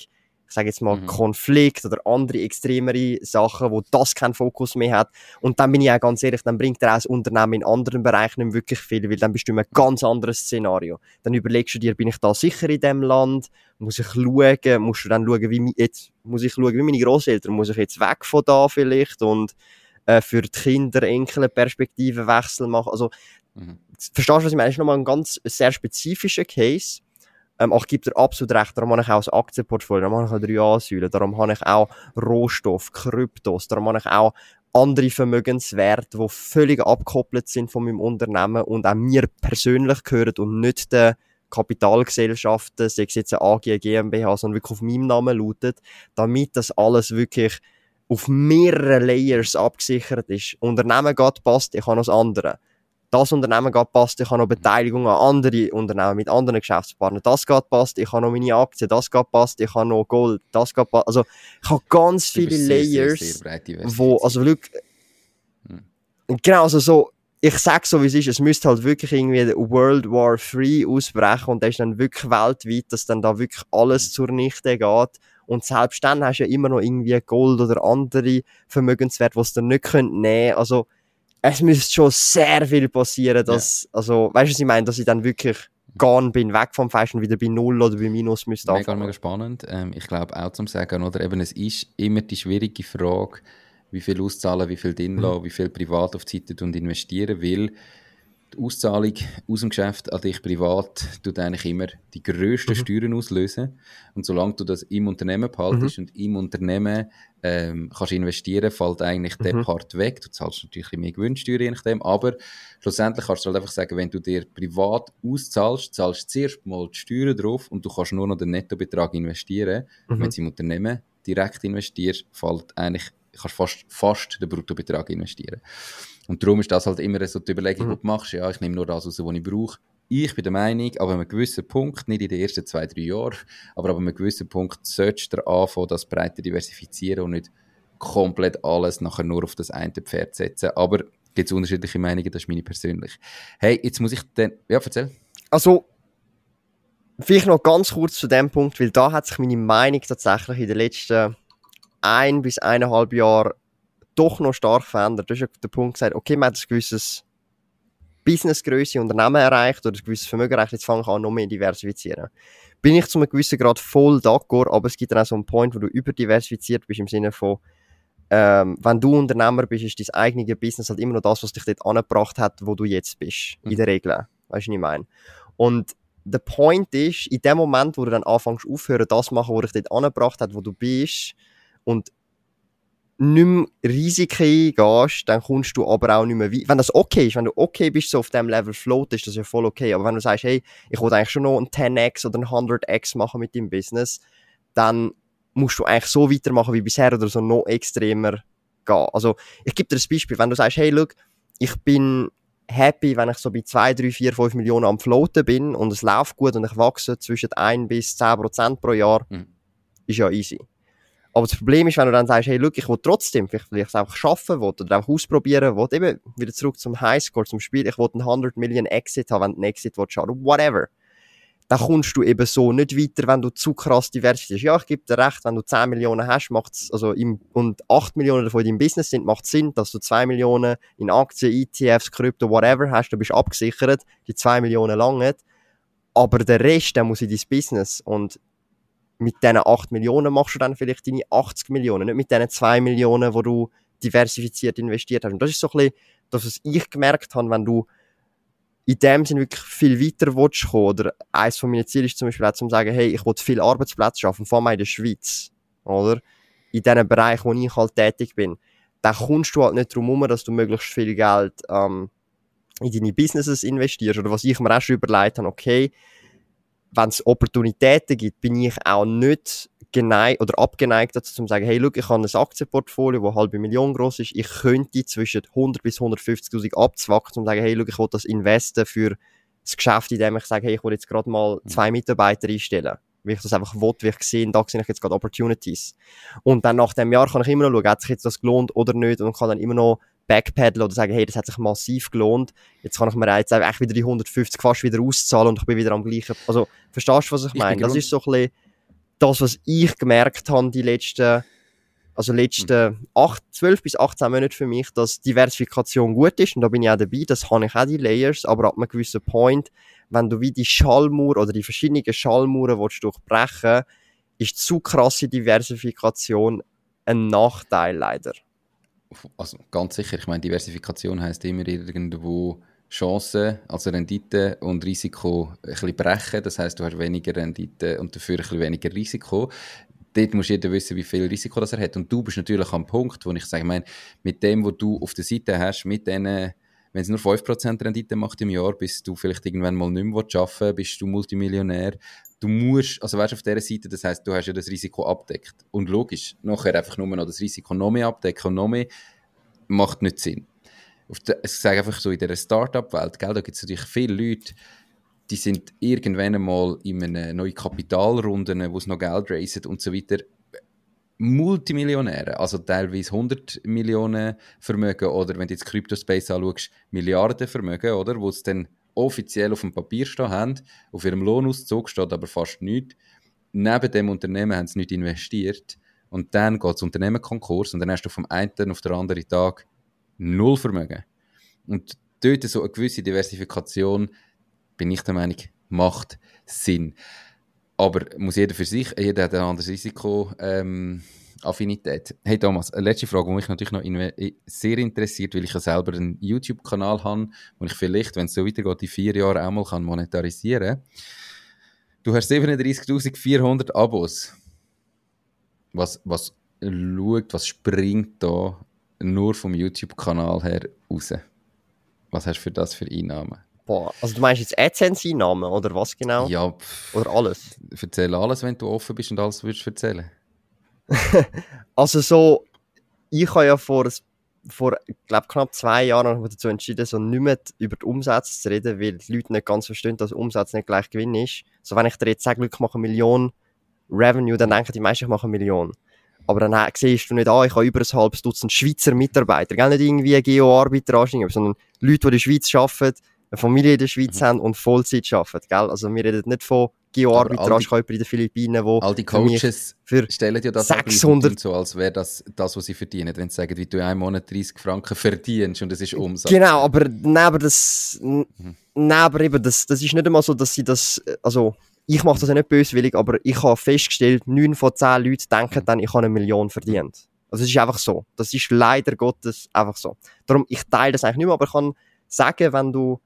ich sage jetzt mal, mhm. Konflikt oder andere extremere Sachen, wo das keinen Fokus mehr hat. Und dann bin ich auch ganz ehrlich, dann bringt er auch das Unternehmen in anderen Bereichen nicht wirklich viel, weil dann bist du in einem ganz anderes Szenario. Dann überlegst du dir, bin ich da sicher in dem Land? Muss ich schauen? Musst du dann schauen, wie, jetzt, muss ich schauen, wie meine Großeltern, muss ich jetzt weg von da vielleicht? Und, äh, für die Kinder, Enkel Perspektivenwechsel machen. Also, mhm. verstehst du, was ich meine? Das ist nochmal ein ganz sehr spezifischer Case. Ähm, auch gibt er absolut recht. Darum habe ich auch das Aktienportfolio, darum habe ich auch drei Ansäulen, darum habe ich auch Rohstoff, Kryptos, darum habe ich auch andere Vermögenswerte, die völlig abgekoppelt sind von meinem Unternehmen und auch mir persönlich gehören und nicht den Kapitalgesellschaften, sei es jetzt eine AG, GmbH, sondern wirklich auf meinem Namen lautet, damit das alles wirklich auf mehreren Layers abgesichert ist. Unternehmen geht passt, ich habe noch das andere. Das Unternehmen geht passt, ich habe noch Beteiligung an andere Unternehmen mit anderen Geschäftspartnern. Das geht passt, ich habe noch meine Aktien, das geht passt, ich habe noch Gold, das geht passt. Also, ich habe ganz viele sehr, Layers, sehr, sehr wo, also, look, hm. genau, also so, ich sag so, wie es ist, es müsste halt wirklich irgendwie World War III ausbrechen und das ist dann wirklich weltweit, dass dann da wirklich alles zur Nichte geht und selbst dann hast du ja immer noch irgendwie Gold oder andere Vermögenswerte, was du nicht könnt nehmen. Also, es müsste schon sehr viel passieren, dass, ja. also, weißt du, was ich meine, dass ich dann wirklich gone bin, weg vom Fashion, wieder bei Null oder bei Minus müsste Mega, mega spannend. Ähm, ich glaube auch zum Sagen, oder eben, es ist immer die schwierige Frage, wie viel auszahlen, wie viel drin mhm. wie viel privat auf die Seite und investieren will die Auszahlung aus dem Geschäft an dich privat tut eigentlich immer die grössten mhm. Steuern auslösen. Und solange du das im Unternehmen behaltest mhm. und im Unternehmen ähm, kannst investieren, fällt eigentlich mhm. der Part weg. Du zahlst natürlich mehr Gewinnsteuer je nachdem, aber schlussendlich kannst du halt einfach sagen, wenn du dir privat auszahlst, zahlst du zuerst mal die Steuern drauf und du kannst nur noch den Nettobetrag investieren. Mhm. Wenn du im Unternehmen direkt investierst, fällt eigentlich, kannst fast, fast den Bruttobetrag investieren. Und darum ist das halt immer so die Überlegung, mhm. die du machst, ja, ich nehme nur das raus, was ich brauche. Ich bin der Meinung, aber an einem gewissen Punkt, nicht in den ersten zwei, drei Jahren, aber an einem gewissen Punkt solltest du anfangen, das breiter diversifizieren und nicht komplett alles nachher nur auf das eine Pferd setzen. Aber gibt es unterschiedliche Meinungen, das ist meine persönlich. Hey, jetzt muss ich dann, ja, erzähl. Also, vielleicht noch ganz kurz zu dem Punkt, weil da hat sich meine Meinung tatsächlich in den letzten ein bis eineinhalb Jahren doch noch stark verändert. Du hast ja den Punkt gesagt, okay, man hat ein gewisses Businessgröße, Unternehmen erreicht oder ein gewisses Vermögen erreicht, jetzt fange ich an, noch mehr diversifizieren. Bin ich zu einem gewissen Grad voll d'accord, aber es gibt dann auch so einen Point, wo du überdiversifiziert bist, im Sinne von, ähm, wenn du Unternehmer bist, ist dein eigenes Business halt immer noch das, was dich dort angebracht hat, wo du jetzt bist. Mhm. In der Regel. Weißt du, was ich meine? Und der Point ist, in dem Moment, wo du dann anfängst aufhören, das zu machen, was dich dort angebracht hat, wo du bist, und nicht mehr Risiken eingehst, dann kommst du aber auch nicht mehr weit. Wenn das okay ist, wenn du okay bist, so auf dem Level float, ist das ja voll okay. Aber wenn du sagst, hey, ich will eigentlich schon noch ein 10x oder ein 100x machen mit dem Business, dann musst du eigentlich so weitermachen wie bisher oder so noch extremer gehen. Also, ich gebe dir ein Beispiel. Wenn du sagst, hey, look, ich bin happy, wenn ich so bei 2, 3, 4, 5 Millionen am Floaten bin und es läuft gut und ich wachse zwischen 1 bis 10 Prozent pro Jahr, mhm. ist ja easy. Aber das Problem ist, wenn du dann sagst, hey, look, ich will trotzdem vielleicht, vielleicht einfach schaffen will, oder einfach ausprobieren will, eben wieder zurück zum Highscore, zum Spiel, ich will einen 100 Millionen Exit haben, wenn du einen Exit willst, schauen, whatever. Dann kommst du eben so nicht weiter, wenn du zu krass diversifizierst. Ja, ich gebe dir recht, wenn du 10 Millionen hast, macht's, also im, und 8 Millionen davon in deinem Business sind, macht Sinn, dass du 2 Millionen in Aktien, ETFs, Krypto, whatever hast, du bist abgesichert, die 2 Millionen langen. Aber der Rest, der muss in dein Business. Und mit diesen 8 Millionen machst du dann vielleicht deine 80 Millionen, nicht mit diesen 2 Millionen, wo du diversifiziert investiert hast. Und das ist so ein bisschen das, was ich gemerkt habe, wenn du in dem Sinne wirklich viel weiter willst oder eines von meinen Zielen ist zum Beispiel auch zu sagen, hey, ich will viele Arbeitsplätze schaffen, vor allem in der Schweiz, oder? In diesem Bereich, wo ich halt tätig bin. Dann kommst du halt nicht drum herum, dass du möglichst viel Geld ähm, in deine Businesses investierst. Oder was ich mir auch schon überlegt habe, okay, wenn es Opportunitäten gibt, bin ich auch nicht geneigt oder abgeneigt dazu, zu sagen, hey, look, ich habe ein Aktienportfolio, das halbe Million groß ist, ich könnte zwischen 100 bis 150.000 abzwacken, um zu sagen, hey, look, ich will das investen für das Geschäft, in dem ich sage, hey, ich will jetzt gerade mal mhm. zwei Mitarbeiter einstellen. Weil ich das einfach will, wie ich sehe, da sehe ich jetzt gerade Opportunities. Und dann nach dem Jahr kann ich immer noch schauen, hat sich jetzt das gelohnt oder nicht und kann dann immer noch backpedalen oder sagen, hey, das hat sich massiv gelohnt. Jetzt kann ich mir jetzt einfach wieder die 150 fast wieder auszahlen und ich bin wieder am gleichen. Also, verstehst du, was ich meine? Das ist so ein bisschen das, was ich gemerkt habe, die letzten, also letzten 8, 12 bis 18 Monate für mich, dass Diversifikation gut ist und da bin ich auch dabei, das habe ich auch die Layers, aber ab einem gewissen Point, wenn du wie die Schallmauer oder die verschiedenen Schallmauern willst durchbrechen, ist zu krasse Diversifikation ein Nachteil leider. Also ganz sicher, ich meine, Diversifikation heißt immer irgendwo Chancen, also Rendite und Risiko ein bisschen brechen. Das heißt, du hast weniger Rendite und dafür ein bisschen weniger Risiko. Dort muss jeder wissen, wie viel Risiko das er hat. Und du bist natürlich am Punkt, wo ich sage, ich meine, mit dem, was du auf der Seite hast, mit denen, wenn es nur 5% Rendite macht im Jahr, bis du vielleicht irgendwann mal nicht mehr arbeiten bist du Multimillionär. Du musst, also weißt auf dieser Seite, das heißt, du hast ja das Risiko abdeckt. Und logisch, nachher einfach nur noch das Risiko noch mehr abdecken und noch mehr, macht nicht Sinn auf der, ich sage einfach so, in dieser Startup-Welt, da gibt es natürlich viele Leute, die sind irgendwann einmal in einer neuen Kapitalrunde, wo sie noch Geld raisen und so weiter, Multimillionäre, also teilweise 100 Millionen Vermögen oder wenn du jetzt Crypto-Space anschaust, Milliarden Vermögen, oder, wo sie dann offiziell auf dem Papier stehen haben, auf ihrem Lohnauszug steht aber fast nichts. Neben dem Unternehmen haben sie nicht investiert und dann geht das Unternehmen Konkurs und dann hast du vom einen auf den anderen Tag null Vermögen. Und dort so eine gewisse Diversifikation, bin ich der Meinung, macht Sinn. Aber muss jeder für sich, jeder hat ein anderes Risiko, ähm, Affinität. Hey Thomas, eine letzte Frage, die mich natürlich noch in sehr interessiert, weil ich ja selber einen YouTube-Kanal habe, wo ich vielleicht, wenn es so weitergeht, in vier Jahren auch mal kann monetarisieren kann. Du hast 37.400 Abos. Was, was schaut, was springt da nur vom YouTube-Kanal her raus? Was hast du für das für Einnahmen? Boah, also du meinst jetzt AdSense-Einnahmen oder was genau? Ja. Oder alles? Erzähl alles, wenn du offen bist und alles würdest erzählen. also so, ich habe ja vor, vor glaube knapp zwei Jahren dazu entschieden, so nicht mehr über die Umsätze zu reden, weil die Leute nicht ganz verstehen, dass Umsatz nicht gleich Gewinn ist. So wenn ich dir jetzt sage, ich mache eine Million Revenue, dann denken die meisten, ich mache eine Million. Aber dann siehst du nicht an, ich habe über ein halbes Dutzend Schweizer Mitarbeiter. Gar nicht irgendwie Geo-Arbitrage, sondern Leute, die in der Schweiz arbeiten, eine Familie in der Schweiz mhm. haben und Vollzeit arbeiten. Gell? Also wir reden nicht von Geo-Arbitrage in den Philippinen, wo all die Coaches für stellen ja das 600 so, als wäre das das, was sie verdienen, wenn sie sagen, wie du in einem Monat 30 Franken verdienst und das ist Umsatz. Genau, aber neben das, mhm. neben eben das, das ist nicht einmal so, dass sie das, also ich mache das ja nicht böswillig, aber ich habe festgestellt, neun von zehn Leuten denken dann, ich habe eine Million verdient. Also es ist einfach so. Das ist leider Gottes einfach so. Darum, ich teile das eigentlich nicht mehr, aber ich kann sagen, wenn du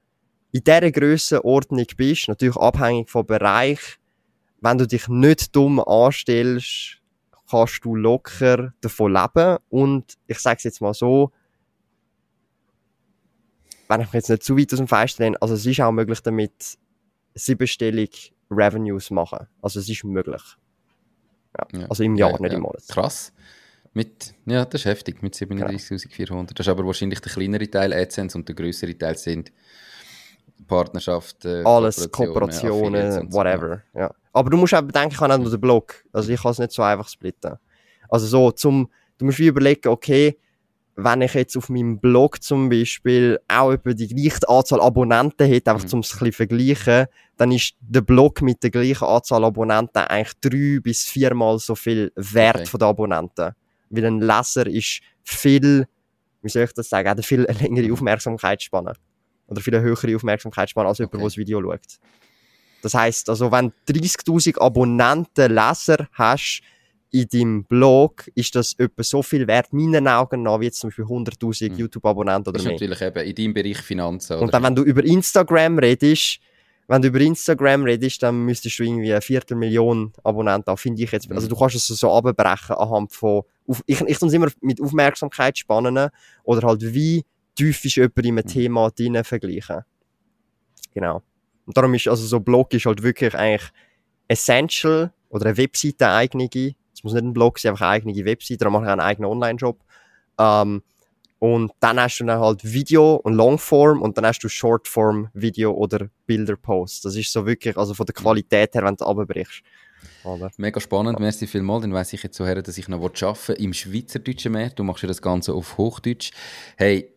in dieser Grössenordnung bist, natürlich abhängig vom Bereich, wenn du dich nicht dumm anstellst, kannst du locker davon leben. Und ich sage es jetzt mal so, wenn ich mich jetzt nicht zu weit aus dem Fenster lehne, also es ist auch möglich damit siebenstellig Revenues machen. Also es ist möglich. Ja. Ja. Also im Jahr, ja, nicht im Monat. Krass. Mit, ja, das ist heftig, mit 37.400. Genau. Das ist aber wahrscheinlich der kleinere Teil AdSense und der größere Teil sind Partnerschaften, Alles, Kooperationen, whatever. So. Ja. Aber du musst auch bedenken, ich habe nicht nur den Blog. Also ich kann es nicht so einfach splitten. Also so, zum, du musst wie überlegen, okay, wenn ich jetzt auf meinem Blog zum Beispiel auch über die gleiche Anzahl Abonnenten hätte, einfach mhm. um es ein bisschen vergleichen, dann ist der Blog mit der gleichen Anzahl Abonnenten eigentlich drei bis viermal so viel wert okay. von den Abonnenten. Weil ein Leser ist viel, wie soll ich das sagen, hat eine viel längere Aufmerksamkeitsspanne. Oder viel höhere Aufmerksamkeitsspanne als okay. jemand, der das Video schaut. Das heisst, also wenn 30.000 Abonnenten Leser hast, in deinem Blog ist das etwa so viel wert, meinen Augen nach, wie jetzt zum Beispiel 100.000 mhm. YouTube-Abonnenten oder das ist mehr. natürlich eben in deinem Bereich Finanzen. Und dann, wenn du über Instagram redest, wenn du über Instagram redest, dann müsstest du irgendwie eine Viertelmillion Abonnenten haben, finde ich jetzt. Mhm. Also du kannst es so abbrechen anhand von, ich, ich tue es immer mit Aufmerksamkeit spannen oder halt wie tief ist jemand in einem mhm. Thema drin vergleichen. Genau. Und darum ist also so Blog ist halt wirklich eigentlich essential oder eine Webseite eine eigene. Es muss nicht ein Blog sein, einfach eine eigene Webseite, darum mache ich einen eigenen Online-Shop. Ähm, und dann hast du dann halt Video und Longform und dann hast du Shortform Video oder Bilder-Posts. Das ist so wirklich, also von der Qualität her, wenn du abbrichst. Oder? Mega spannend, merci vielmals. Dann weiss ich jetzt so her, dass ich noch arbeiten im Schweizerdeutschen mehr. Du machst ja das Ganze auf Hochdeutsch. Hey,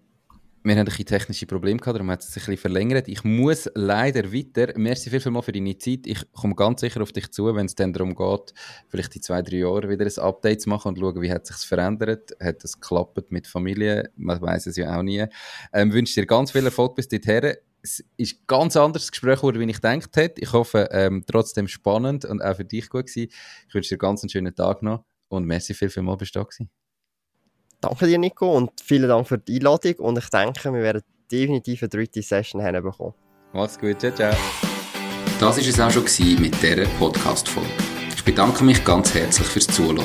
wir haben ein bisschen technische Probleme gehabt, darum hat es sich ein bisschen verlängert. Ich muss leider weiter. Merci viel, viel für deine Zeit. Ich komme ganz sicher auf dich zu, wenn es dann darum geht, vielleicht in zwei, drei Jahren wieder ein Update zu machen und schauen, wie hat es sich verändert. Hat es geklappt mit Familie? Man weiß es ja auch nie. Ähm, wünsche dir ganz viel Erfolg bis dorthin. Es ist ein ganz anderes Gespräch geworden, wie ich gedacht hätte. Ich hoffe, ähm, trotzdem spannend und auch für dich gut gewesen. Ich wünsche dir ganz einen schönen Tag noch und merci viel, viel mal, bist du da gewesen. Danke dir, Nico, und vielen Dank für die Einladung. Und ich denke, wir werden definitiv eine dritte Session hinbekommen. Mach's gut, ciao, ciao. Das war es auch schon mit dieser Podcast-Folge. Ich bedanke mich ganz herzlich fürs Zuhören.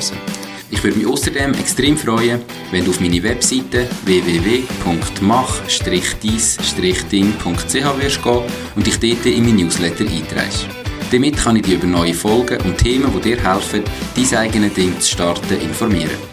Ich würde mich außerdem extrem freuen, wenn du auf meine Webseite www.mach-dies-ding.ch wirst gehen und dich dort in mein Newsletter einträgst. Damit kann ich dich über neue Folgen und Themen, die dir helfen, dein eigenes Ding zu starten, informieren.